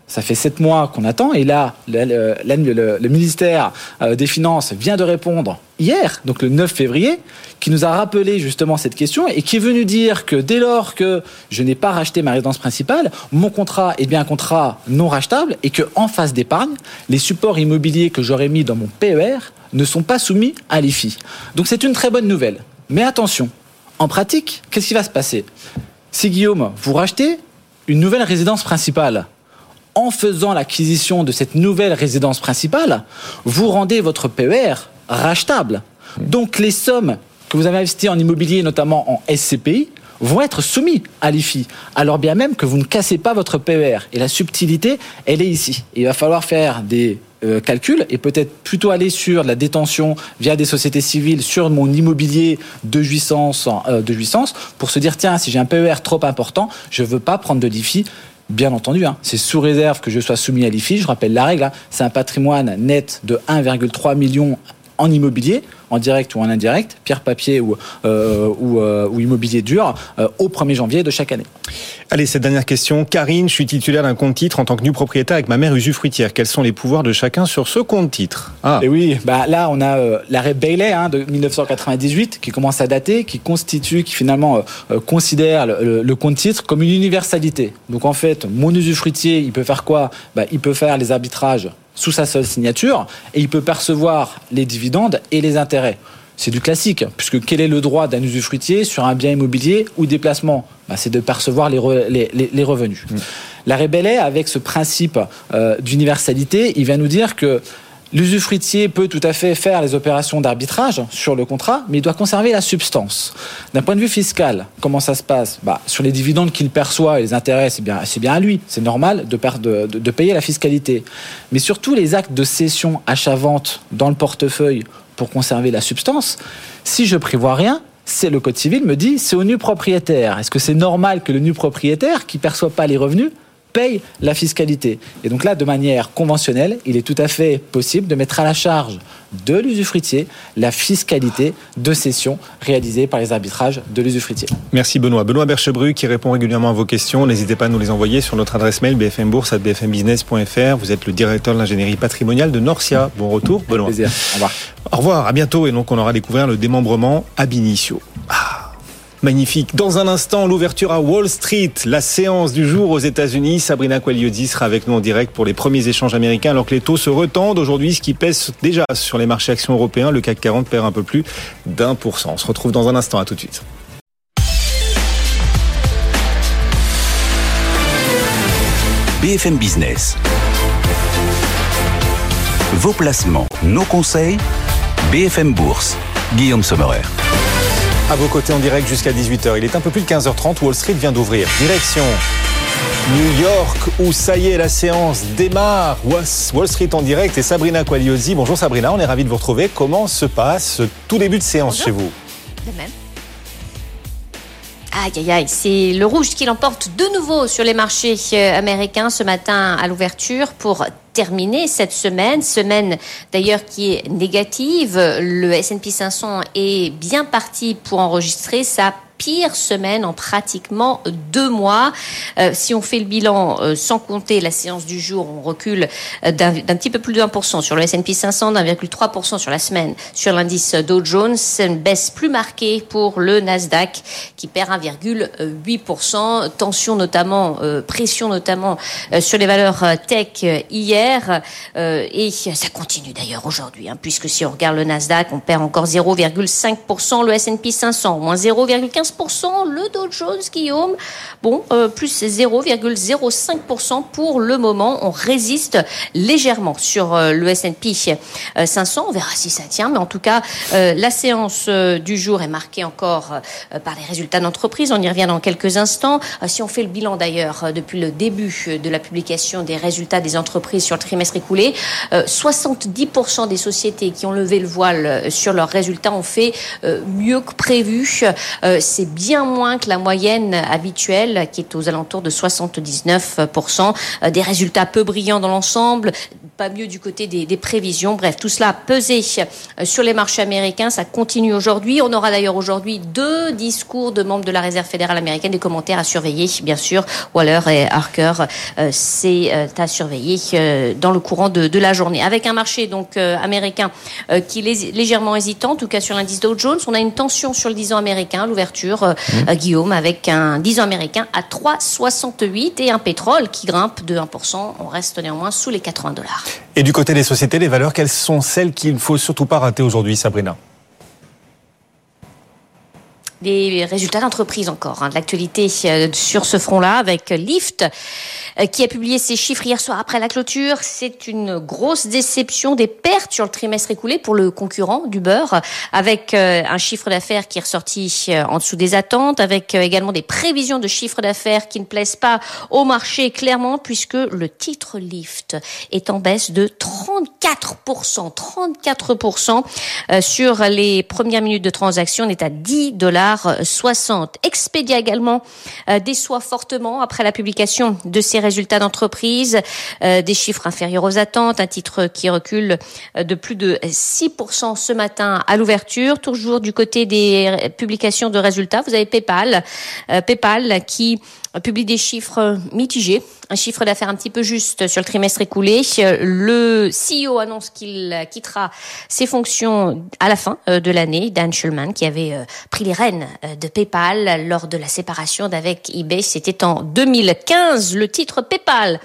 ça fait sept mois qu'on attend et là, le, ministère euh, des Finances vient de répondre hier, donc le 9 février, qui nous a rappelé justement cette question et qui est venu dire que dès lors que je n'ai pas racheté ma résidence principale, mon contrat est bien un contrat non rachetable et que en phase d'épargne, les supports immobiliers que j'aurais mis dans mon PER ne sont pas soumis à l'IFI. Donc c'est une très bonne nouvelle. Mais attention, en pratique, qu'est-ce qui va se passer? Si Guillaume, vous rachetez une nouvelle résidence principale, en faisant l'acquisition de cette nouvelle résidence principale, vous rendez votre PER rachetable. Donc les sommes que vous avez investies en immobilier, notamment en SCPI, vont être soumis à l'IFI, alors bien même que vous ne cassez pas votre PER. Et la subtilité, elle est ici. Il va falloir faire des euh, calculs et peut-être plutôt aller sur la détention via des sociétés civiles sur mon immobilier de jouissance, euh, de jouissance pour se dire tiens si j'ai un PER trop important je veux pas prendre de l'IFI Bien entendu, hein, c'est sous réserve que je sois soumis à l'IFI. Je rappelle la règle, hein, c'est un patrimoine net de 1,3 million en immobilier, en direct ou en indirect, pierre, papier ou, euh, ou, euh, ou immobilier dur, euh, au 1er janvier de chaque année. Allez, cette dernière question. Karine, je suis titulaire d'un compte titre en tant que nu propriétaire avec ma mère usufruitière. Quels sont les pouvoirs de chacun sur ce compte titre? Ah, Et oui, bah là on a l'arrêt Bailey hein, de 1998 qui commence à dater, qui constitue, qui finalement considère le, le- le compte titre comme une universalité. Donc en fait, mon usufruitier, il peut faire quoi? Bah, Il peut faire les arbitrages sous sa seule signature et il peut percevoir les dividendes et les intérêts. C'est du classique, puisque quel est le droit d'un usufruitier sur un bien immobilier ou déplacement? Bah, C'est de percevoir les, re- les- les- les revenus. L'arrêt Bailey, avec ce principe euh, d'universalité, il vient nous dire que L'usufruitier peut tout à fait faire les opérations d'arbitrage sur le contrat, mais il doit conserver la substance. D'un point de vue fiscal, comment ça se passe? Bah, Sur les dividendes qu'il perçoit et les intérêts, c'est bien, bien à lui. C'est normal de, per- de, de- de payer la fiscalité. Mais surtout les actes de cession, achat-vente dans le portefeuille pour conserver la substance, si je prévois rien, c'est le Code civil me dit c'est au nu propriétaire. Est-ce que c'est normal que le nu propriétaire qui perçoit pas les revenus paye la fiscalité. Et donc là, de manière conventionnelle, il est tout à fait possible de mettre à la charge de l'usufruitier la fiscalité de cession réalisée par les arbitrages de l'usufruitier. Merci Benoît. Benoît Berchebru qui répond régulièrement à vos questions. N'hésitez pas à nous les envoyer sur notre adresse mail bfmbourse.bfmbusiness.fr. Vous êtes le directeur de l'ingénierie patrimoniale de Norcia. Bon retour Benoît. Plaisir. Au revoir. Au revoir, à bientôt. Et donc on aura découvert le démembrement ab initio. Ah, Magnifique. Dans un instant, l'ouverture à Wall Street, la séance du jour aux États-Unis. Sabrina Quagliozzi sera avec nous en direct pour les premiers échanges américains alors que les taux se retendent aujourd'hui, ce qui pèse déjà sur les marchés actions européens. Le CAC 40 perd un peu plus d'un pour cent. On se retrouve dans un instant. À tout de suite. BFM Business. Vos placements, nos conseils, BFM Bourse. Guillaume Sommerer. À vos côtés en direct jusqu'à 18h. Il est un peu plus de 15h30. Wall Street vient d'ouvrir. Direction New York, où ça y est, la séance démarre. Wall Street en direct et Sabrina Quagliosi. Bonjour Sabrina, on est ravi de vous retrouver. Comment se passe tout début de séance Bonjour. chez vous De même. Aïe, aïe, aïe, c'est le rouge qui l'emporte de nouveau sur les marchés euh, américains ce matin à l'ouverture pour terminer cette semaine, semaine d'ailleurs qui est négative. Le S&P 500 est bien parti pour enregistrer sa pire semaine en pratiquement deux mois. Euh, si on fait le bilan euh, sans compter la séance du jour, on recule euh, d'un petit peu plus de 1% sur le S&P 500, d'1,3% sur la semaine sur l'indice Dow Jones. Une baisse plus marquée pour le Nasdaq qui perd 1,8%. Tension notamment, pression notamment sur les valeurs tech euh, euh, et ça continue d'ailleurs aujourd'hui, hein, puisque si on regarde le Nasdaq, on perd encore 0,5%, le S&P 500 moins 0,15%, le Dow Jones, Guillaume, bon, euh, plus 0,05% pour le moment. On résiste légèrement sur euh, le S&P euh, 500. On verra si ça tient, mais en tout cas, la séance du jour est marquée encore par les résultats d'entreprise. On y revient dans quelques instants. Si on fait le bilan d'ailleurs depuis le début de la publication des résultats des entreprises sur le trimestre écoulé, euh, 70% des sociétés qui ont levé le voile euh, sur leurs résultats ont fait euh, mieux que prévu. Euh, C'est bien moins que la moyenne habituelle qui est aux alentours de 79%. Euh, Des résultats peu brillants dans l'ensemble, pas mieux du côté des, prévisions. Bref, tout cela a pesé euh, sur les marchés américains. Ça continue aujourd'hui. On aura d'ailleurs aujourd'hui deux discours de membres de la Réserve fédérale américaine, des commentaires à surveiller, bien sûr. Waller et Harker, euh, c'est euh, à surveiller euh, dans le courant de, de la journée. Avec un marché donc euh, américain euh, qui est lég- légèrement hésitant, en tout cas sur l'indice Dow Jones, on a une tension sur le 10 ans américain, l'ouverture, euh, euh, Guillaume, avec un 10 ans américain à 3,68 et un pétrole qui grimpe de 1%. On reste néanmoins sous les 80 dollars. Et du côté des sociétés, les valeurs, quelles sont celles qu'il ne faut surtout pas rater aujourd'hui, Sabrina? Des résultats d'entreprise encore, hein, de l'actualité euh, sur ce front-là avec Lyft euh, qui a publié ses chiffres hier soir après la clôture. C'est une grosse déception des pertes sur le trimestre écoulé pour le concurrent du beurre avec euh, un chiffre d'affaires qui est ressorti en dessous des attentes avec également des prévisions de chiffre d'affaires qui ne plaisent pas au marché clairement puisque le titre Lyft est en baisse de 34%, 34% euh, sur les premières minutes de transaction. On est à 10 dollars 60. Expedia également euh, déçoit fortement après la publication de ses résultats d'entreprise, euh, des chiffres inférieurs aux attentes, un titre qui recule euh, de plus de 6% ce matin à l'ouverture. Toujours du côté des publications de résultats, vous avez PayPal, euh, PayPal qui publie des chiffres mitigés, un chiffre d'affaires un petit peu juste sur le trimestre écoulé. Le CEO annonce qu'il quittera ses fonctions à la fin euh, de l'année. Dan Schulman, qui avait euh, pris les rênes euh, de PayPal lors de la séparation d'avec eBay, c'était en 2015. Le titre PayPal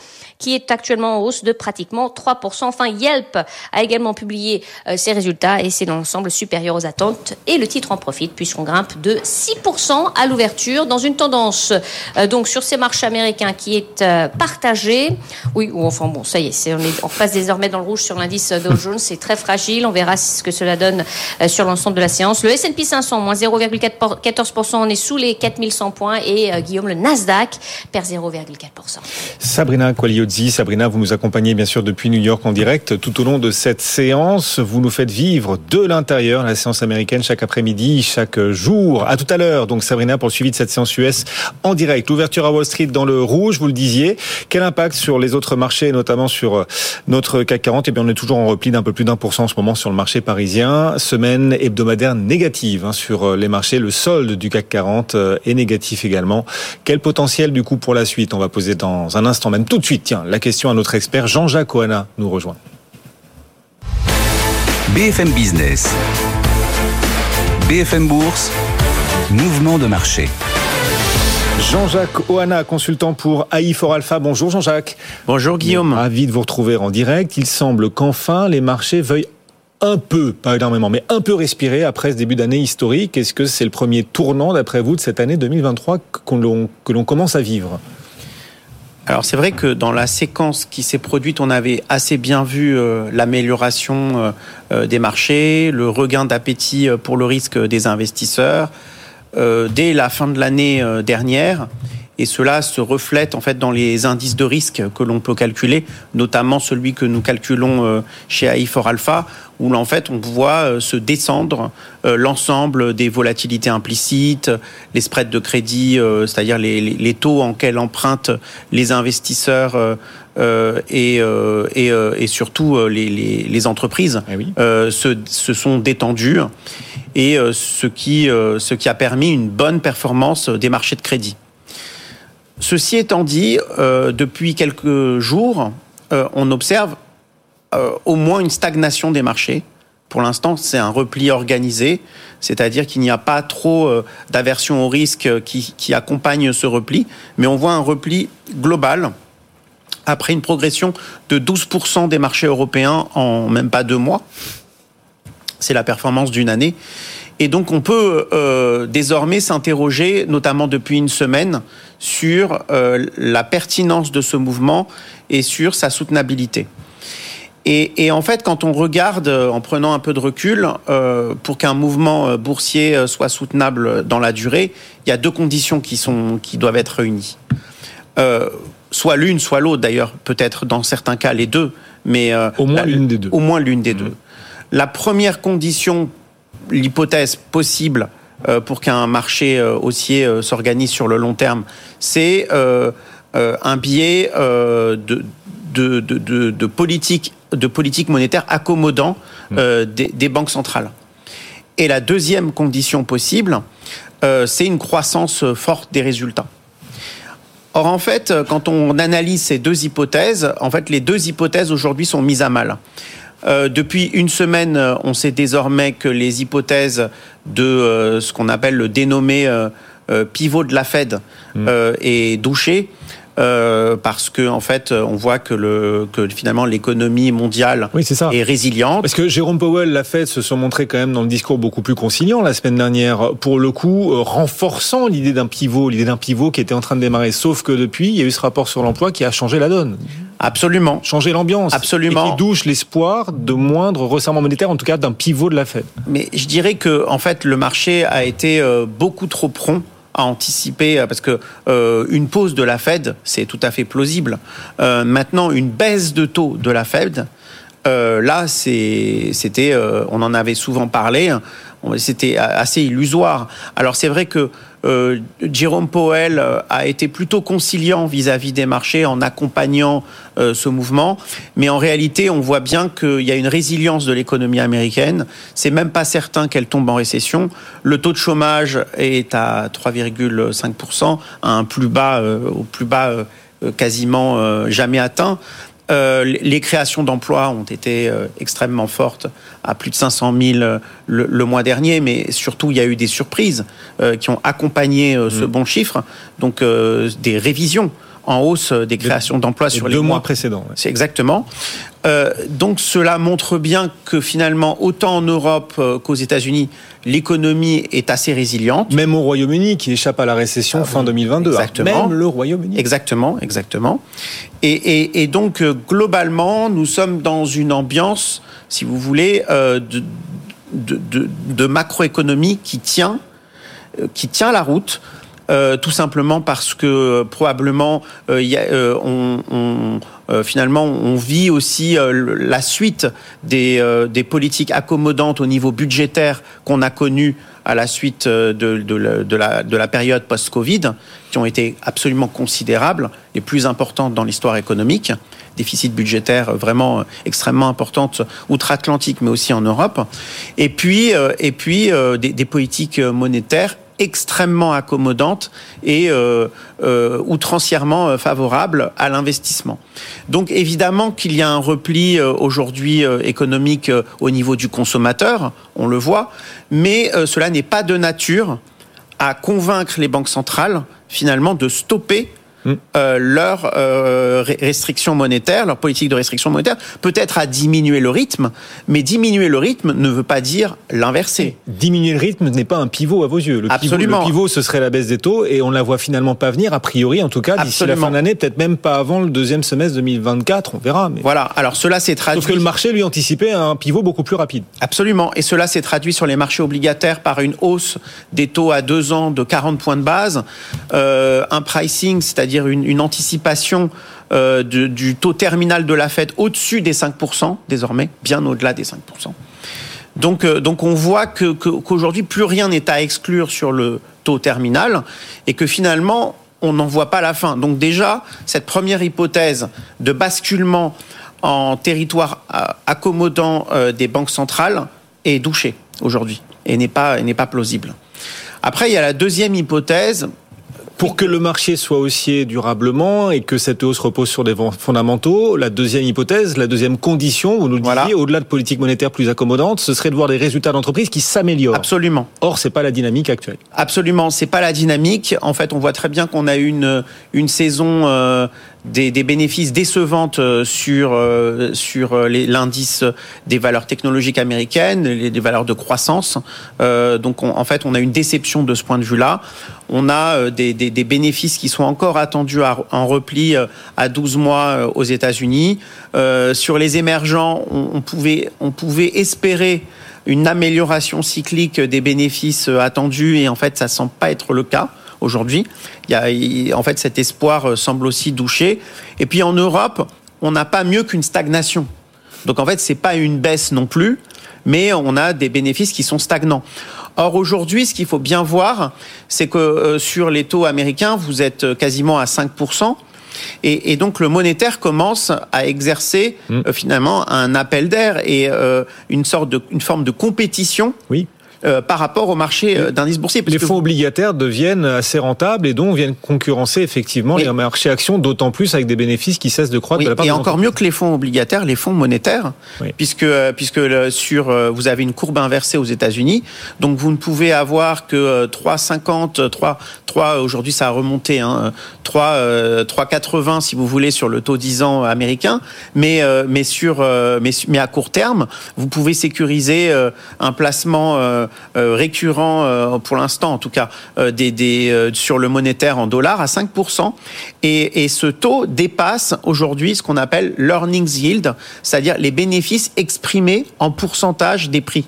qui est actuellement en hausse de pratiquement 3%. Enfin, Yelp a également publié euh, ses résultats et c'est dans l'ensemble supérieur aux attentes et le titre en profite puisqu'on grimpe de 6% à l'ouverture dans une tendance euh, donc sur ces marchés américains qui est euh, partagée. Oui, ou enfin bon, ça y est, on, est, on passe désormais dans le rouge sur l'indice Dow [LAUGHS] Jones, c'est très fragile, on verra ce que cela donne euh, sur l'ensemble de la séance. Le S&P 500 moins 0,14%, on est sous les 4100 points et euh, Guillaume le Nasdaq perd 0,4%. Sabrina Sabrina, vous nous accompagnez bien sûr depuis New York en direct. Tout au long de cette séance, vous nous faites vivre de l'intérieur la séance américaine chaque après-midi, chaque jour. À tout à l'heure, donc Sabrina, pour le suivi de cette séance US en direct. L'ouverture à Wall Street dans le rouge, vous le disiez. Quel impact sur les autres marchés, notamment sur euh, notre CAC 40 Eh bien, on est toujours en repli d'un peu plus d'un pour cent en ce moment sur le marché parisien. Semaine hebdomadaire négative hein, sur euh, les marchés. Le solde du CAC 40 euh, est négatif également. Quel potentiel du coup pour la suite? On va poser dans un instant, même tout de suite. La question à notre expert Jean-Jacques Oana nous rejoint. BFM Business. BFM Bourse. Mouvement de marché. Jean-Jacques Oana, consultant pour AI4 Alpha. Bonjour Jean-Jacques. Bonjour Guillaume. Ravi de vous retrouver en direct. Il semble qu'enfin les marchés veuillent un peu, pas énormément, mais un peu respirer après ce début d'année historique. Est-ce que c'est le premier tournant, d'après vous, de cette année 2023 que l'on commence à vivre? Alors c'est vrai que dans la séquence qui s'est produite, on avait assez bien vu euh, l'amélioration euh, euh, des marchés, le regain d'appétit pour le risque des investisseurs dès la fin de l'année dernière. Et cela se reflète en fait dans les indices de risque que l'on peut calculer, notamment celui que nous calculons chez AI4 Alpha, où en fait on voit euh, se descendre euh, l'ensemble des volatilités implicites, les spreads de crédit, c'est-à-dire les, taux en quels empruntent les investisseurs et, et, surtout les, entreprises eh se, se, sont détendus et ce qui, ce qui a permis une bonne performance des marchés de crédit. Ceci étant dit, euh, depuis quelques jours, euh, on observe euh, au moins une stagnation des marchés. Pour l'instant, c'est un repli organisé, c'est-à-dire qu'il n'y a pas trop d'aversion au risque qui, qui, accompagne ce repli, mais on voit un repli global après une progression de 12% des marchés européens en même pas deux mois. C'est la performance d'une année. Et donc on peut euh, désormais s'interroger, notamment depuis une semaine, sur euh, la pertinence de ce mouvement et sur sa soutenabilité. Et, en fait, quand on regarde, en prenant un peu de recul, euh, pour qu'un mouvement boursier soit soutenable dans la durée, il y a deux conditions qui, sont, qui doivent être réunies. soit l'une, soit l'autre, d'ailleurs, peut-être dans certains cas les deux, mais au moins l'une des deux. Au moins l'une des deux. La première condition l'hypothèse possible euh, pour qu'un marché euh, haussier euh, s'organise sur le long terme, c'est un biais de, de, politique, de politique monétaire accommodant mmh. des, banques centrales. Et la deuxième condition possible, c'est une croissance forte des résultats. Or, en fait, quand on analyse ces deux hypothèses, en fait, les deux hypothèses aujourd'hui sont mises à mal. Euh, depuis une semaine, euh, on sait désormais que les hypothèses de euh, ce qu'on appelle le dénommé pivot de la Fed mmh. est douché. Parce que en fait, on voit que, le, que finalement l'économie mondiale est, résiliente. Parce que Jérôme Powell, la Fed se sont montrés quand même dans le discours beaucoup plus conciliant la semaine dernière, pour le coup renforçant l'idée d'un pivot, l'idée d'un pivot qui était en train de démarrer. Sauf que depuis, il y a eu ce rapport sur l'emploi qui a changé la donne. Absolument. Changer l'ambiance. Absolument. Et qui douche l'espoir de moindre resserrement monétaire, en tout cas d'un pivot de la Fed. Mais je dirais que, en fait, le marché a été euh, beaucoup trop prompt à anticiper euh, parce que euh, une pause de la Fed, c'est tout à fait plausible. maintenant, une baisse de taux de la Fed, là, c'était, on en avait souvent parlé, hein, c'était assez illusoire. Alors c'est vrai que euh, Jérôme Powell euh, a été plutôt conciliant vis-à-vis des marchés en accompagnant euh, ce mouvement, mais en réalité, on voit bien qu'il y a une résilience de l'économie américaine. C'est même pas certain qu'elle tombe en récession. Le taux de chômage est à 3,5%, à un plus bas, au plus bas quasiment jamais atteint. Euh, les créations d'emplois ont été euh, extrêmement fortes, à plus de 500 000 euh, le, mois dernier, mais surtout il y a eu des surprises qui ont accompagné ce mmh. bon chiffre, donc des révisions en hausse des créations d'emplois sur les deux mois, précédents. C'est exactement. Euh, donc cela montre bien que finalement, autant en Europe euh, qu'aux États-Unis, l'économie est assez résiliente. Même au Royaume-Uni, qui échappe à la récession ah fin 2022. Hein. Exactement. Même le Royaume-Uni. Exactement, exactement. Et, donc euh, globalement, nous sommes dans une ambiance, si vous voulez, de, de, macroéconomie qui tient, qui tient la route. Euh, tout simplement parce que euh, probablement euh, y a, on, on finalement on vit aussi la suite des, des politiques accommodantes au niveau budgétaire qu'on a connues à la suite de, de, de, la, de la période post-Covid, qui ont été absolument considérables, les plus importantes dans l'histoire économique, déficit budgétaire vraiment extrêmement importante outre-Atlantique, mais aussi en Europe, et puis, et puis des, des politiques monétaires extrêmement accommodante et euh, euh, outrancièrement euh, favorable à l'investissement. Donc évidemment qu'il y a un repli aujourd'hui économique au niveau du consommateur, on le voit, mais cela n'est pas de nature à convaincre les banques centrales finalement de stopper euh, leur euh, restriction monétaire, leur politique de restriction monétaire, peut-être à diminuer le rythme, mais diminuer le rythme ne veut pas dire l'inverser. Diminuer le rythme n'est pas un pivot à vos yeux. Le Absolument. Pivot, le pivot, ce serait la baisse des taux et on ne la voit finalement pas venir, a priori, en tout cas, d'ici la fin de l'année, peut-être même pas avant le deuxième semestre 2024, on verra. Mais... Voilà, alors cela s'est traduit... Sauf que le marché, lui, anticipait un pivot beaucoup plus rapide. Absolument, et cela s'est traduit sur les marchés obligataires par une hausse des taux à deux ans de 40 points de base, euh, un pricing, c'est-à-dire une, une, anticipation euh, du, taux terminal de la Fed au-dessus des 5% désormais, bien au-delà des 5%. Donc, euh, donc on voit que, qu'aujourd'hui, plus rien n'est à exclure sur le taux terminal et que finalement, on n'en voit pas la fin. Donc déjà, cette première hypothèse de basculement en territoire euh, accommodant des banques centrales est douchée aujourd'hui et n'est pas, n'est pas plausible. Après, il y a la deuxième hypothèse pour que le marché soit haussier durablement et que cette hausse repose sur des fondamentaux, la deuxième hypothèse, la deuxième condition, vous nous le disiez, voilà. au-delà de politique monétaire plus accommodante, ce serait de voir des résultats d'entreprise qui s'améliorent. Absolument. Or, c'est pas la dynamique actuelle. Absolument, c'est pas la dynamique. En fait, on voit très bien qu'on a une une saison euh, des, des, bénéfices décevantes sur euh, sur l'indice des valeurs technologiques américaines, les, des valeurs de croissance. Euh, donc, on, en fait, on a une déception de ce point de vue-là. On a des, des, des, bénéfices qui sont encore attendus à, en repli à 12 mois aux États-Unis. Euh, sur les émergents, on, on, pouvait on pouvait espérer une amélioration cyclique des bénéfices attendus et en fait, ça semble pas être le cas aujourd'hui. Il y a, en fait, cet espoir semble aussi douché. Et puis en Europe, on n'a pas mieux qu'une stagnation. Donc en fait, c'est pas une baisse non plus, mais on a des bénéfices qui sont stagnants. Or aujourd'hui, ce qu'il faut bien voir, c'est que euh, sur les taux américains, vous êtes quasiment à 5%. Et, et, donc le monétaire commence à exercer mmh. euh, finalement un appel d'air et euh, une sorte de une forme de compétition oui. Euh, par rapport au marché euh, d'indices boursiers. les fonds obligataires deviennent assez rentables et donc viennent concurrencer effectivement oui. les marchés actions, d'autant plus avec des bénéfices qui cessent de croître oui, de la part Et encore mieux que les fonds obligataires, les fonds monétaires, oui. puisque puisque le, sur vous avez une courbe inversée aux États-Unis, donc vous ne pouvez avoir que 3,50, 3 3 aujourd'hui ça a remonté, hein, 3 euh, 3,80 si vous voulez sur le taux 10 ans américain, mais euh, mais sur mais mais à court terme, vous pouvez sécuriser un placement euh, récurrent euh, pour l'instant en tout cas euh, des, des sur le monétaire en dollars à 5% et, et ce taux dépasse aujourd'hui ce qu'on appelle l'earnings yield, c'est-à-dire les bénéfices exprimés en pourcentage des prix.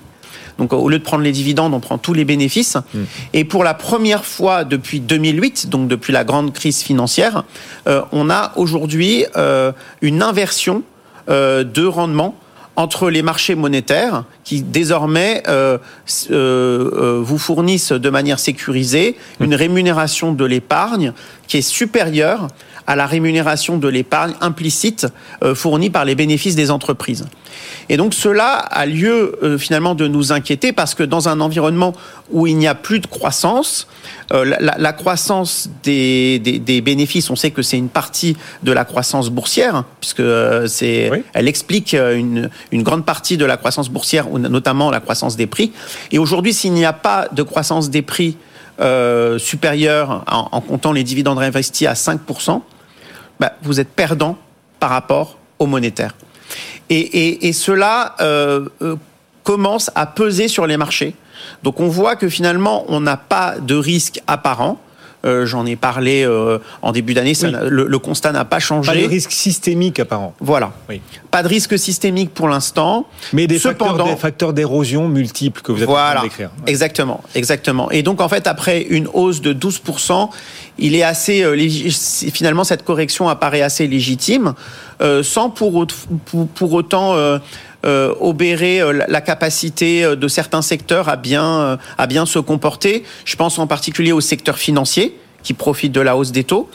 Donc au lieu de prendre les dividendes, on prend tous les bénéfices. Mmh. Et pour la première fois depuis 2008, donc depuis la grande crise financière, euh, on a aujourd'hui euh, une inversion euh, de rendement entre les marchés monétaires qui désormais euh, euh, vous fournissent de manière sécurisée une rémunération de l'épargne qui est supérieure à la rémunération de l'épargne implicite euh, fournie par les bénéfices des entreprises. Et donc cela a lieu euh, finalement de nous inquiéter parce que dans un environnement où il n'y a plus de croissance, euh, la, la, croissance des, des, des, bénéfices, on sait que c'est une partie de la croissance boursière puisque euh, c'est, oui. elle explique une, une grande partie de la croissance boursière, notamment la croissance des prix. Et aujourd'hui, s'il n'y a pas de croissance des prix euh, supérieure en, en, comptant les dividendes réinvestis à 5%, bah, vous êtes perdant par rapport au monétaire. Et, et, et cela euh, euh, commence à peser sur les marchés. Donc on voit que finalement, on n'a pas de risque apparent. Euh, J'en ai parlé euh, en début d'année. Oui. Le, le, constat n'a pas changé. Pas de risque systémique apparent. Voilà. Oui. Pas de risque systémique pour l'instant. Mais des Cependant, facteurs d'érosion multiples que vous êtes voilà, en train d'écrire. Ouais. Exactement, exactement. Et donc en fait, après une hausse de 12 il est assez euh, finalement cette correction apparaît assez légitime, euh, sans pour, pour, autant euh, obérer la capacité de certains secteurs à bien à bien se comporter. Je pense en particulier au secteur financier qui profitent de la hausse des taux,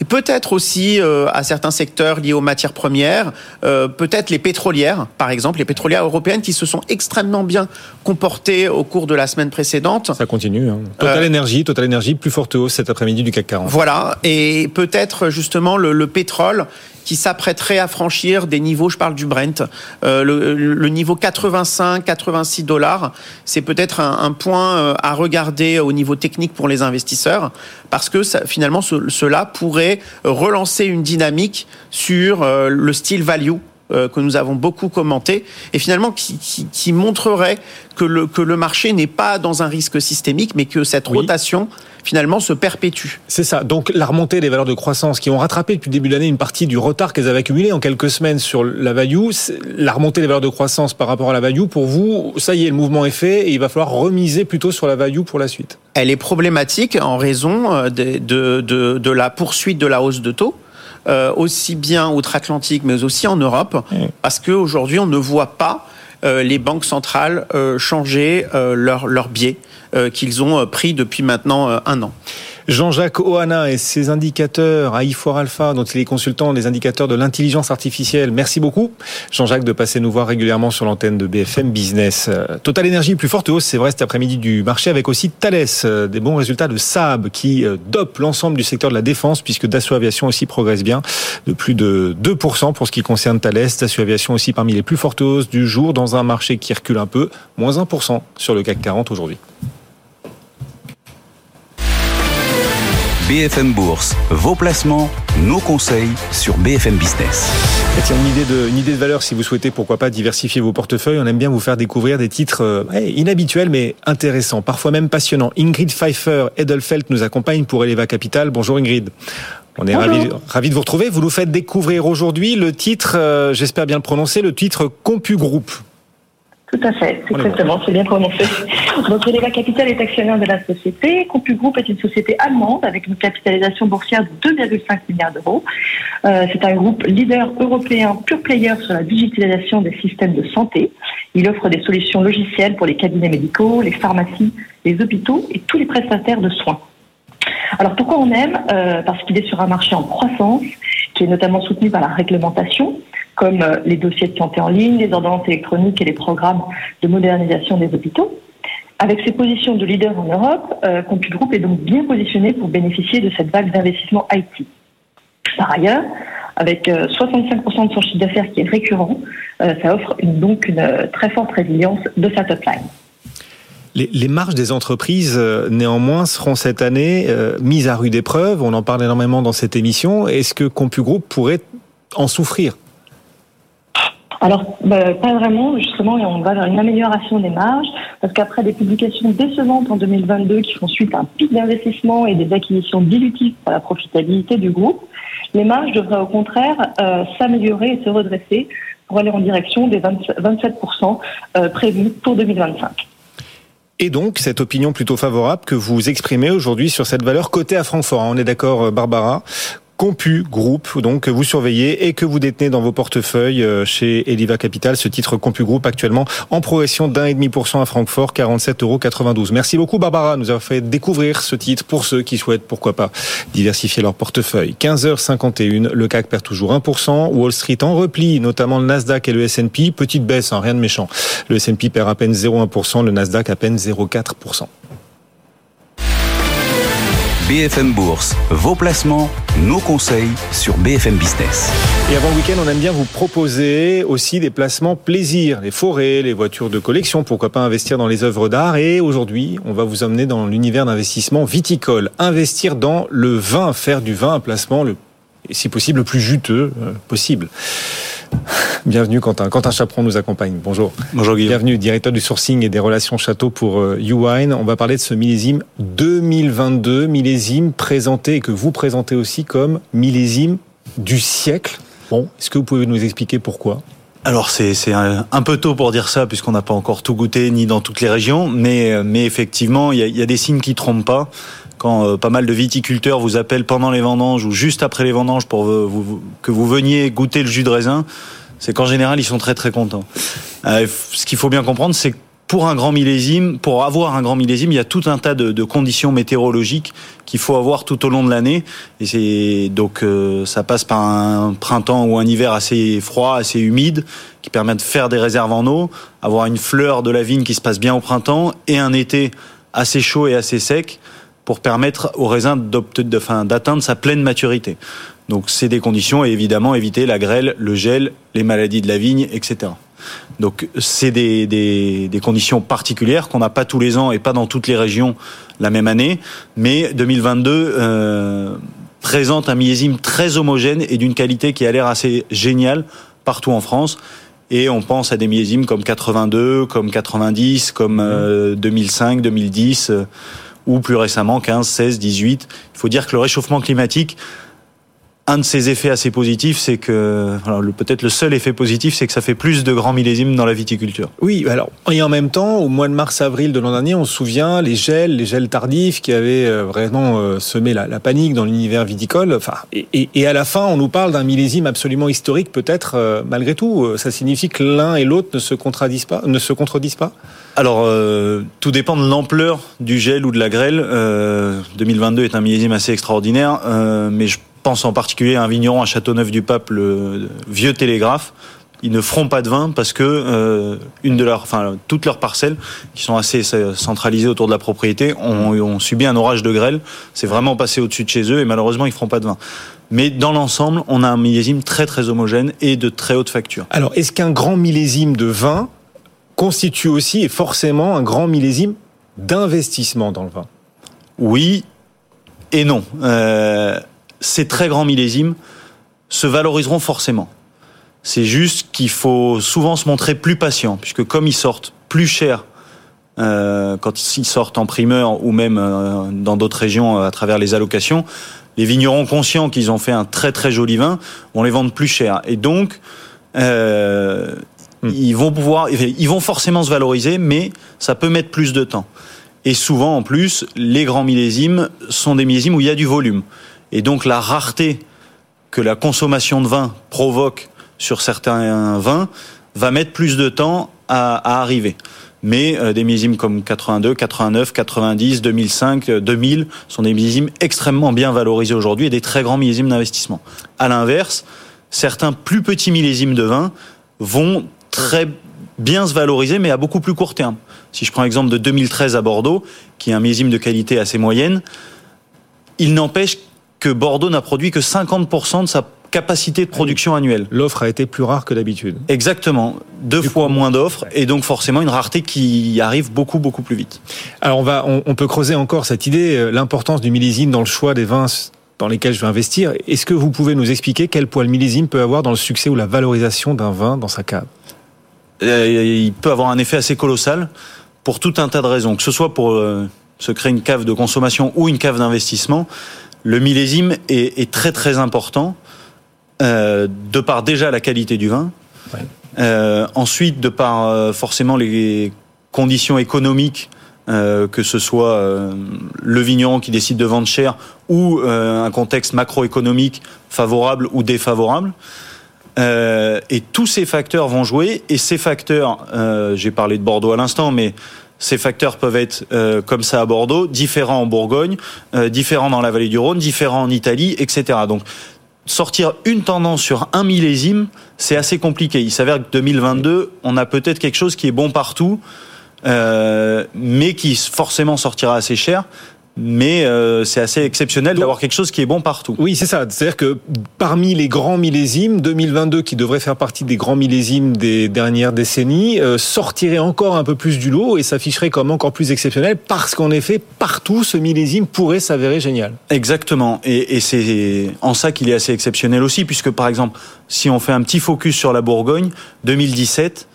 et peut-être aussi euh, à certains secteurs liés aux matières premières, euh, peut-être les pétrolières, par exemple, les pétrolières européennes qui se sont extrêmement bien comportées au cours de la semaine précédente. Ça continue. Hein. Total euh, Énergie, Total Énergie, plus forte hausse cet après-midi du CAC 40. Voilà, et peut-être justement le, le pétrole qui s'apprêterait à franchir des niveaux, je parle du Brent, euh, le, le, niveau 85, 86 dollars, c'est peut-être un, un, point euh, à regarder au niveau technique pour les investisseurs, parce que finalement ce, cela pourrait relancer une dynamique sur euh, le style value euh, que nous avons beaucoup commenté et finalement qui, qui, qui montrerait que le, que le marché n'est pas dans un risque systémique, mais que cette oui. rotation finalement se perpétue. C'est ça. Donc la remontée des valeurs de croissance qui ont rattrapé depuis le début de l'année une partie du retard qu'elles avaient accumulé en quelques semaines sur la value, la remontée des valeurs de croissance par rapport à la value, pour vous, ça y est, le mouvement est fait et il va falloir remiser plutôt sur la value pour la suite. Elle est problématique en raison euh, de, de, de, de la poursuite de la hausse de taux euh, aussi bien outre-Atlantique, mais aussi en Europe, mmh. parce qu'aujourd'hui, on ne voit pas euh, les banques centrales euh, changer euh, leur, leur biais euh, qu'ils ont pris depuis maintenant un an. Jean-Jacques Ohana et ses indicateurs AI4 Alpha, dont il est consultant des indicateurs de l'intelligence artificielle. Merci beaucoup, Jean-Jacques, de passer nous voir régulièrement sur l'antenne de BFM Business. Total Énergie, plus forte hausse, c'est vrai, cet après-midi du marché, avec aussi Thales, des bons résultats de Saab, qui dope l'ensemble du secteur de la défense, puisque Dassault Aviation aussi progresse bien, de plus de 2% pour ce qui concerne Thales. Dassault Aviation aussi parmi les plus fortes hausses du jour, dans un marché qui recule un peu, moins 1% sur le CAC 40 aujourd'hui. BFM Bourse, vos placements, nos conseils sur BFM Business. Une idée de, une idée de valeur si vous souhaitez, pourquoi pas diversifier vos portefeuilles. On aime bien vous faire découvrir des titres euh, inhabituels mais intéressants, parfois même passionnants. Ingrid Pfeiffer Edelfelt nous accompagne pour Eleva Capital. Bonjour Ingrid. On est ravis ravi de vous retrouver. Vous nous faites découvrir aujourd'hui le titre, euh, j'espère bien le prononcer, le titre Compu Group. Tout à fait, exactement, c'est bien prononcé. [LAUGHS] Donc Eleva Capital est actionnaire de la société. CompuGroup est une société allemande avec une capitalisation boursière de 2,5 milliards d'euros. Euh, c'est un groupe leader européen pure player sur la digitalisation des systèmes de santé. Il offre des solutions logicielles pour les cabinets médicaux, les pharmacies, les hôpitaux et tous les prestataires de soins. Alors pourquoi on aime euh, Parce qu'il est sur un marché en croissance, qui est notamment soutenu par la réglementation, comme euh, les dossiers de santé en ligne, les ordonnances électroniques et les programmes de modernisation des hôpitaux. Avec ses positions de leader en Europe, euh, CompuGroup est donc bien positionné pour bénéficier de cette vague d'investissement IT. Par ailleurs, avec 65% de son chiffre d'affaires qui est récurrent, ça offre donc une très forte résilience de sa top line. Les, marges des entreprises, euh, néanmoins, seront cette année euh, mises à rude épreuve. On en parle énormément dans cette émission. Est-ce que CompuGroup pourrait en souffrir? Alors, bah, pas vraiment, justement, on va vers une amélioration des marges, parce qu'après des publications décevantes en 2022 qui font suite à un pic d'investissement et des acquisitions dilutives pour la profitabilité du groupe, les marges devraient au contraire euh, s'améliorer et se redresser pour aller en direction des 20, 27% euh, prévus pour 2025. Et donc, cette opinion plutôt favorable que vous exprimez aujourd'hui sur cette valeur cotée à Francfort. On est d'accord, Barbara Compu Group, donc que vous surveillez et que vous détenez dans vos portefeuilles chez Eliva Capital, ce titre Compu Group actuellement en progression d'un et demi pour cent à Francfort, 47,92 euros. Merci beaucoup Barbara, nous avons fait découvrir ce titre pour ceux qui souhaitent, pourquoi pas, diversifier leur portefeuille. 15h51, le CAC perd toujours 1%, Wall Street en repli, notamment le Nasdaq et le S&P, petite baisse, hein, rien de méchant. Le S&P perd à peine 0,1%, le Nasdaq à peine 0,4%. BFM Bourse, vos placements, nos conseils sur BFM Business. Et avant le week-end, on aime bien vous proposer aussi des placements plaisir, les forêts, les voitures de collection, pourquoi pas investir dans les œuvres d'art. Et aujourd'hui, on va vous emmener dans l'univers d'investissement viticole, investir dans le vin, faire du vin un placement le, si possible, le plus juteux euh, possible. Bienvenue Quentin. Quentin Chaperon nous accompagne. Bonjour. Bonjour Guillaume. Bienvenue, directeur du sourcing et des relations château pour euh, YouWine. On va parler de ce millésime 2022, millésime présenté et que vous présentez aussi comme millésime du siècle. Bon, est-ce que vous pouvez nous expliquer pourquoi? Alors c'est un, un, peu tôt pour dire ça puisqu'on n'a pas encore tout goûté ni dans toutes les régions, mais, mais effectivement il y a, y a, des signes qui trompent pas. Quand euh, pas mal de viticulteurs vous appellent pendant les vendanges ou juste après les vendanges pour que vous veniez goûter le jus de raisin, c'est qu'en général ils sont très très contents. Euh, ce qu'il faut bien comprendre, c'est que pour un grand millésime, pour avoir un grand millésime, il y a tout un tas de, de conditions météorologiques qu'il faut avoir tout au long de l'année. Et c'est donc euh, ça passe par un printemps ou un hiver assez froid, assez humide, qui permet de faire des réserves en eau, avoir une fleur de la vigne qui se passe bien au printemps, et un été assez chaud et assez sec pour permettre au raisin d'atteindre sa pleine maturité. Donc c'est des conditions et évidemment éviter la grêle, le gel, les maladies de la vigne, etc. Donc c'est des, des, des, conditions particulières qu'on n'a pas tous les ans et pas dans toutes les régions la même année. Mais 2022 euh, présente un millésime très homogène et d'une qualité qui a l'air assez géniale partout en France. Et on pense à des millésimes comme 82, comme 90, comme euh, 2005, 2010, euh, ou plus récemment 15, 16, 18. Il faut dire que le réchauffement climatique un de ses effets assez positifs, c'est que peut-être le seul effet positif, c'est que ça fait plus de grands millésimes dans la viticulture. Oui, alors et en même temps, au mois de mars-avril de l'an dernier, on se souvient les gels, les gels tardifs qui avaient euh, vraiment euh, semé la, la panique dans l'univers viticole. Enfin, et, et, à la fin, on nous parle d'un millésime absolument historique, peut-être euh, malgré tout. Ça signifie que l'un et l'autre ne se contredisent pas, ne se contredisent pas? Alors, euh, tout dépend de l'ampleur du gel ou de la grêle. Euh, 2022 est un millésime assez extraordinaire, euh, mais je pense en particulier à un vigneron à Châteauneuf-du-Pape, le vieux télégraphe. Ils ne feront pas de vin parce que euh, une de leurs, enfin toutes leurs parcelles, qui sont assez centralisées autour de la propriété, ont, ont subi un orage de grêle. C'est vraiment passé au-dessus de chez eux et malheureusement ils feront pas de vin. Mais dans l'ensemble, on a un millésime très très homogène et de très haute facture. Alors, est-ce qu'un grand millésime de vin constitue aussi et forcément un grand millésime d'investissement dans le vin? Oui et non. Euh, ces très grands millésimes se valoriseront forcément. C'est juste qu'il faut souvent se montrer plus patient, puisque comme ils sortent plus cher euh, quand ils sortent en primeur ou même euh, dans d'autres régions à travers les allocations, les vignerons conscients qu'ils ont fait un très très joli vin vont les vendre plus cher. Et donc, euh, mmh. ils vont pouvoir, ils vont forcément se valoriser, mais ça peut mettre plus de temps. Et souvent, en plus, les grands millésimes sont des millésimes où il y a du volume. Et donc la rareté que la consommation de vin provoque sur certains vins va mettre plus de temps à, arriver. Mais euh, des millésimes comme 82, 89, 90, 2005, 2000 sont des millésimes extrêmement bien valorisés aujourd'hui et des très grands millésimes d'investissement. À l'inverse, certains plus petits millésimes de vin vont très bien se valoriser, mais à beaucoup plus court terme. Si je prends l'exemple de 2013 à Bordeaux, qui est un millésime de qualité assez moyenne, il n'empêche que Bordeaux n'a produit que 50% de sa capacité de production annuelle. L'offre a été plus rare que d'habitude. Exactement. Deux du fois coup, moins d'offres et donc forcément une rareté qui arrive beaucoup beaucoup plus vite. Alors on va on, on peut creuser encore cette idée euh, l'importance du millésime dans le choix des vins dans lesquels je vais investir. Est-ce que vous pouvez nous expliquer quel poids le millésime peut avoir dans le succès ou la valorisation d'un vin dans sa cave? Euh, Il peut avoir un effet assez colossal pour tout un tas de raisons, que ce soit pour euh, se créer une cave de consommation ou une cave d'investissement le millésime est, est, très très important euh, de par déjà la qualité du vin. Ouais. Euh, ensuite, de par euh, forcément les conditions économiques, euh, que ce soit euh, le vigneron qui décide de vendre cher ou euh, un contexte macroéconomique favorable ou défavorable. et tous ces facteurs vont jouer. Et ces facteurs, j'ai parlé de Bordeaux à l'instant, mais ces facteurs peuvent être euh, comme ça à Bordeaux, différents en Bourgogne, euh, différents dans la vallée du Rhône, différents en Italie, etc. Donc sortir une tendance sur un millésime, c'est assez compliqué. Il s'avère que 2022, on a peut-être quelque chose qui est bon partout, euh, mais qui forcément sortira assez cher mais euh, c'est assez exceptionnel d'avoir quelque chose qui est bon partout. Oui, c'est ça. C'est-à-dire que parmi les grands millésimes, 2022 qui devrait faire partie des grands millésimes des dernières décennies, euh, sortirait encore un peu plus du lot et s'afficherait comme encore plus exceptionnel parce qu'en effet, partout, ce millésime pourrait s'avérer génial. Exactement. Et, et c'est en ça qu'il est assez exceptionnel aussi, puisque par exemple, si on fait un petit focus sur la Bourgogne, 2017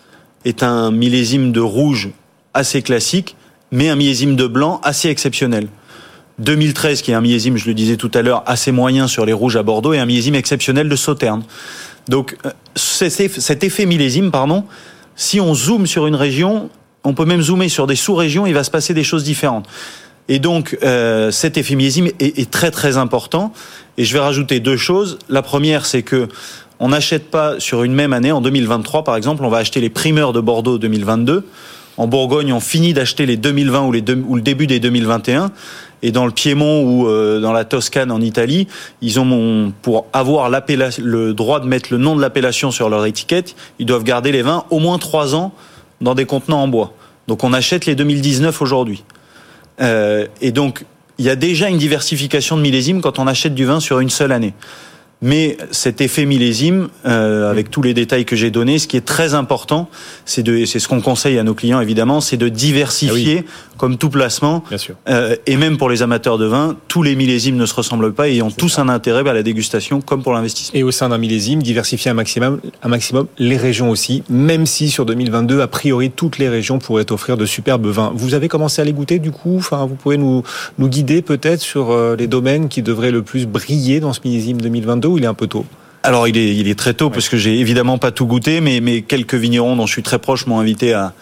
est un millésime de rouge assez classique, mais un millésime de blanc assez exceptionnel. 2013, qui est un millésime, je le disais tout à l'heure, assez moyen sur les rouges à Bordeaux, et un millésime exceptionnel de Sauterne. Donc cet effet millésime, pardon, si on zoome sur une région, on peut même zoomer sur des sous-régions, il va se passer des choses différentes. Et donc euh, cet effet millésime est, très très important. Et je vais rajouter deux choses. La première, c'est que on n'achète pas sur une même année, en 2023 par exemple, on va acheter les primeurs de Bordeaux 2022. En Bourgogne, on finit d'acheter les 2020 ou, ou le début des 2021 et dans le Piémont ou euh, dans la Toscane en Italie, ils ont pour avoir le droit de mettre le nom de l'appellation sur leur étiquette, ils doivent garder les vins au moins trois ans dans des contenants en bois. Donc on achète les 2019 aujourd'hui. Euh, et donc il y a déjà une diversification de millésimes quand on achète du vin sur une seule année. Mais cet effet millésime, euh, avec tous les détails que j'ai donnés, ce qui est très important, c'est de, c'est ce qu'on conseille à nos clients évidemment, c'est de diversifier, Ah comme tout placement. Bien sûr. Euh, et même pour les amateurs de vin, tous les millésimes ne se ressemblent pas et ont tous un intérêt à la dégustation, comme pour l'investissement. Et au sein d'un millésime, diversifier un maximum, un maximum les régions aussi, même si sur 2022, a priori, toutes les régions pourraient offrir de superbes vins. Vous avez commencé à les goûter du coup? Enfin, vous pouvez nous, nous guider peut-être sur euh, les domaines qui devraient le plus briller dans ce millésime 2022 ou il est un peu tôt? Alors il est, il est très tôt parce que j'ai évidemment pas tout goûté, mais, mais quelques vignerons dont je suis très proche m'ont invité à,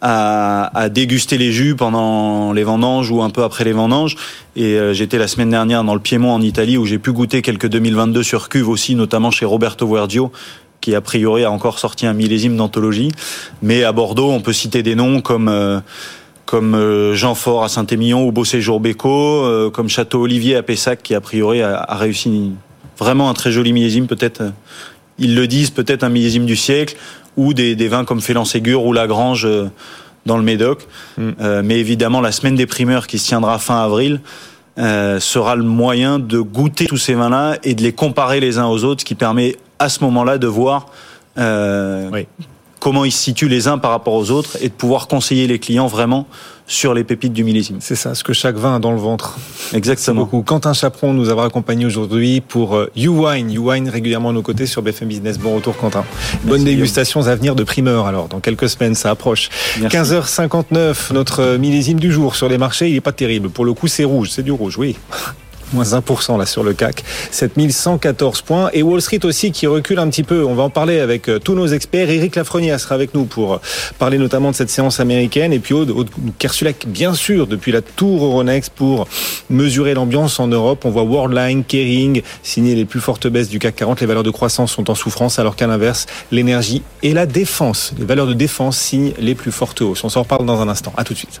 à, à déguster les jus pendant les vendanges ou un peu après les vendanges. Et euh, j'étais la semaine dernière dans le Piémont en Italie où j'ai pu goûter quelques 2022 sur cuve aussi, notamment chez Roberto Verdio qui a priori a encore sorti un millésime d'anthologie. Mais à Bordeaux, on peut citer des noms comme euh, comme euh, Jean Fort à Saint-Émilion ou Beau Séjour Béco, euh, comme Château Olivier à Pessac qui a priori a, a réussi vraiment un très joli millésime, peut-être euh, ils le disent, peut-être un millésime du siècle, ou des, des vins comme Félan-Ségur ou Lagrange euh, dans le Médoc. Euh, mais évidemment, la semaine des primeurs qui se tiendra fin avril euh, sera le moyen de goûter tous ces vins-là et de les comparer les uns aux autres, ce qui permet à ce moment-là de voir euh, comment ils se situent les uns par rapport aux autres et de pouvoir conseiller les clients vraiment sur les pépites du millésime. C'est ça, ce que chaque vin a dans le ventre. Exactement. Merci beaucoup. Quentin Chaperon nous avoir accompagné aujourd'hui pour euh, YouWine. YouWine régulièrement à nos côtés sur BFM Business. Bon retour Quentin. Bonne dégustation à venir de primeur alors. Dans quelques semaines, ça approche. Merci. 15h59, notre millésime du jour sur les marchés, il est pas terrible. Pour le coup, c'est rouge, c'est du rouge, oui. Moins 1% là sur le CAC, 7114 points. Et Wall Street aussi qui recule un petit peu. On va en parler avec euh, tous nos experts. Eric Lafrenière sera avec nous pour euh, parler notamment de cette séance américaine. Et puis Aude, Aude Kersulek, bien sûr, depuis la tour Euronext pour mesurer l'ambiance en Europe. On voit Worldline, Kering signer les plus fortes baisses du CAC 40. Les valeurs de croissance sont en souffrance alors qu'à l'inverse, l'énergie et la défense, les valeurs de défense signent les plus fortes hausses. On s'en reparle dans un instant. À tout de suite.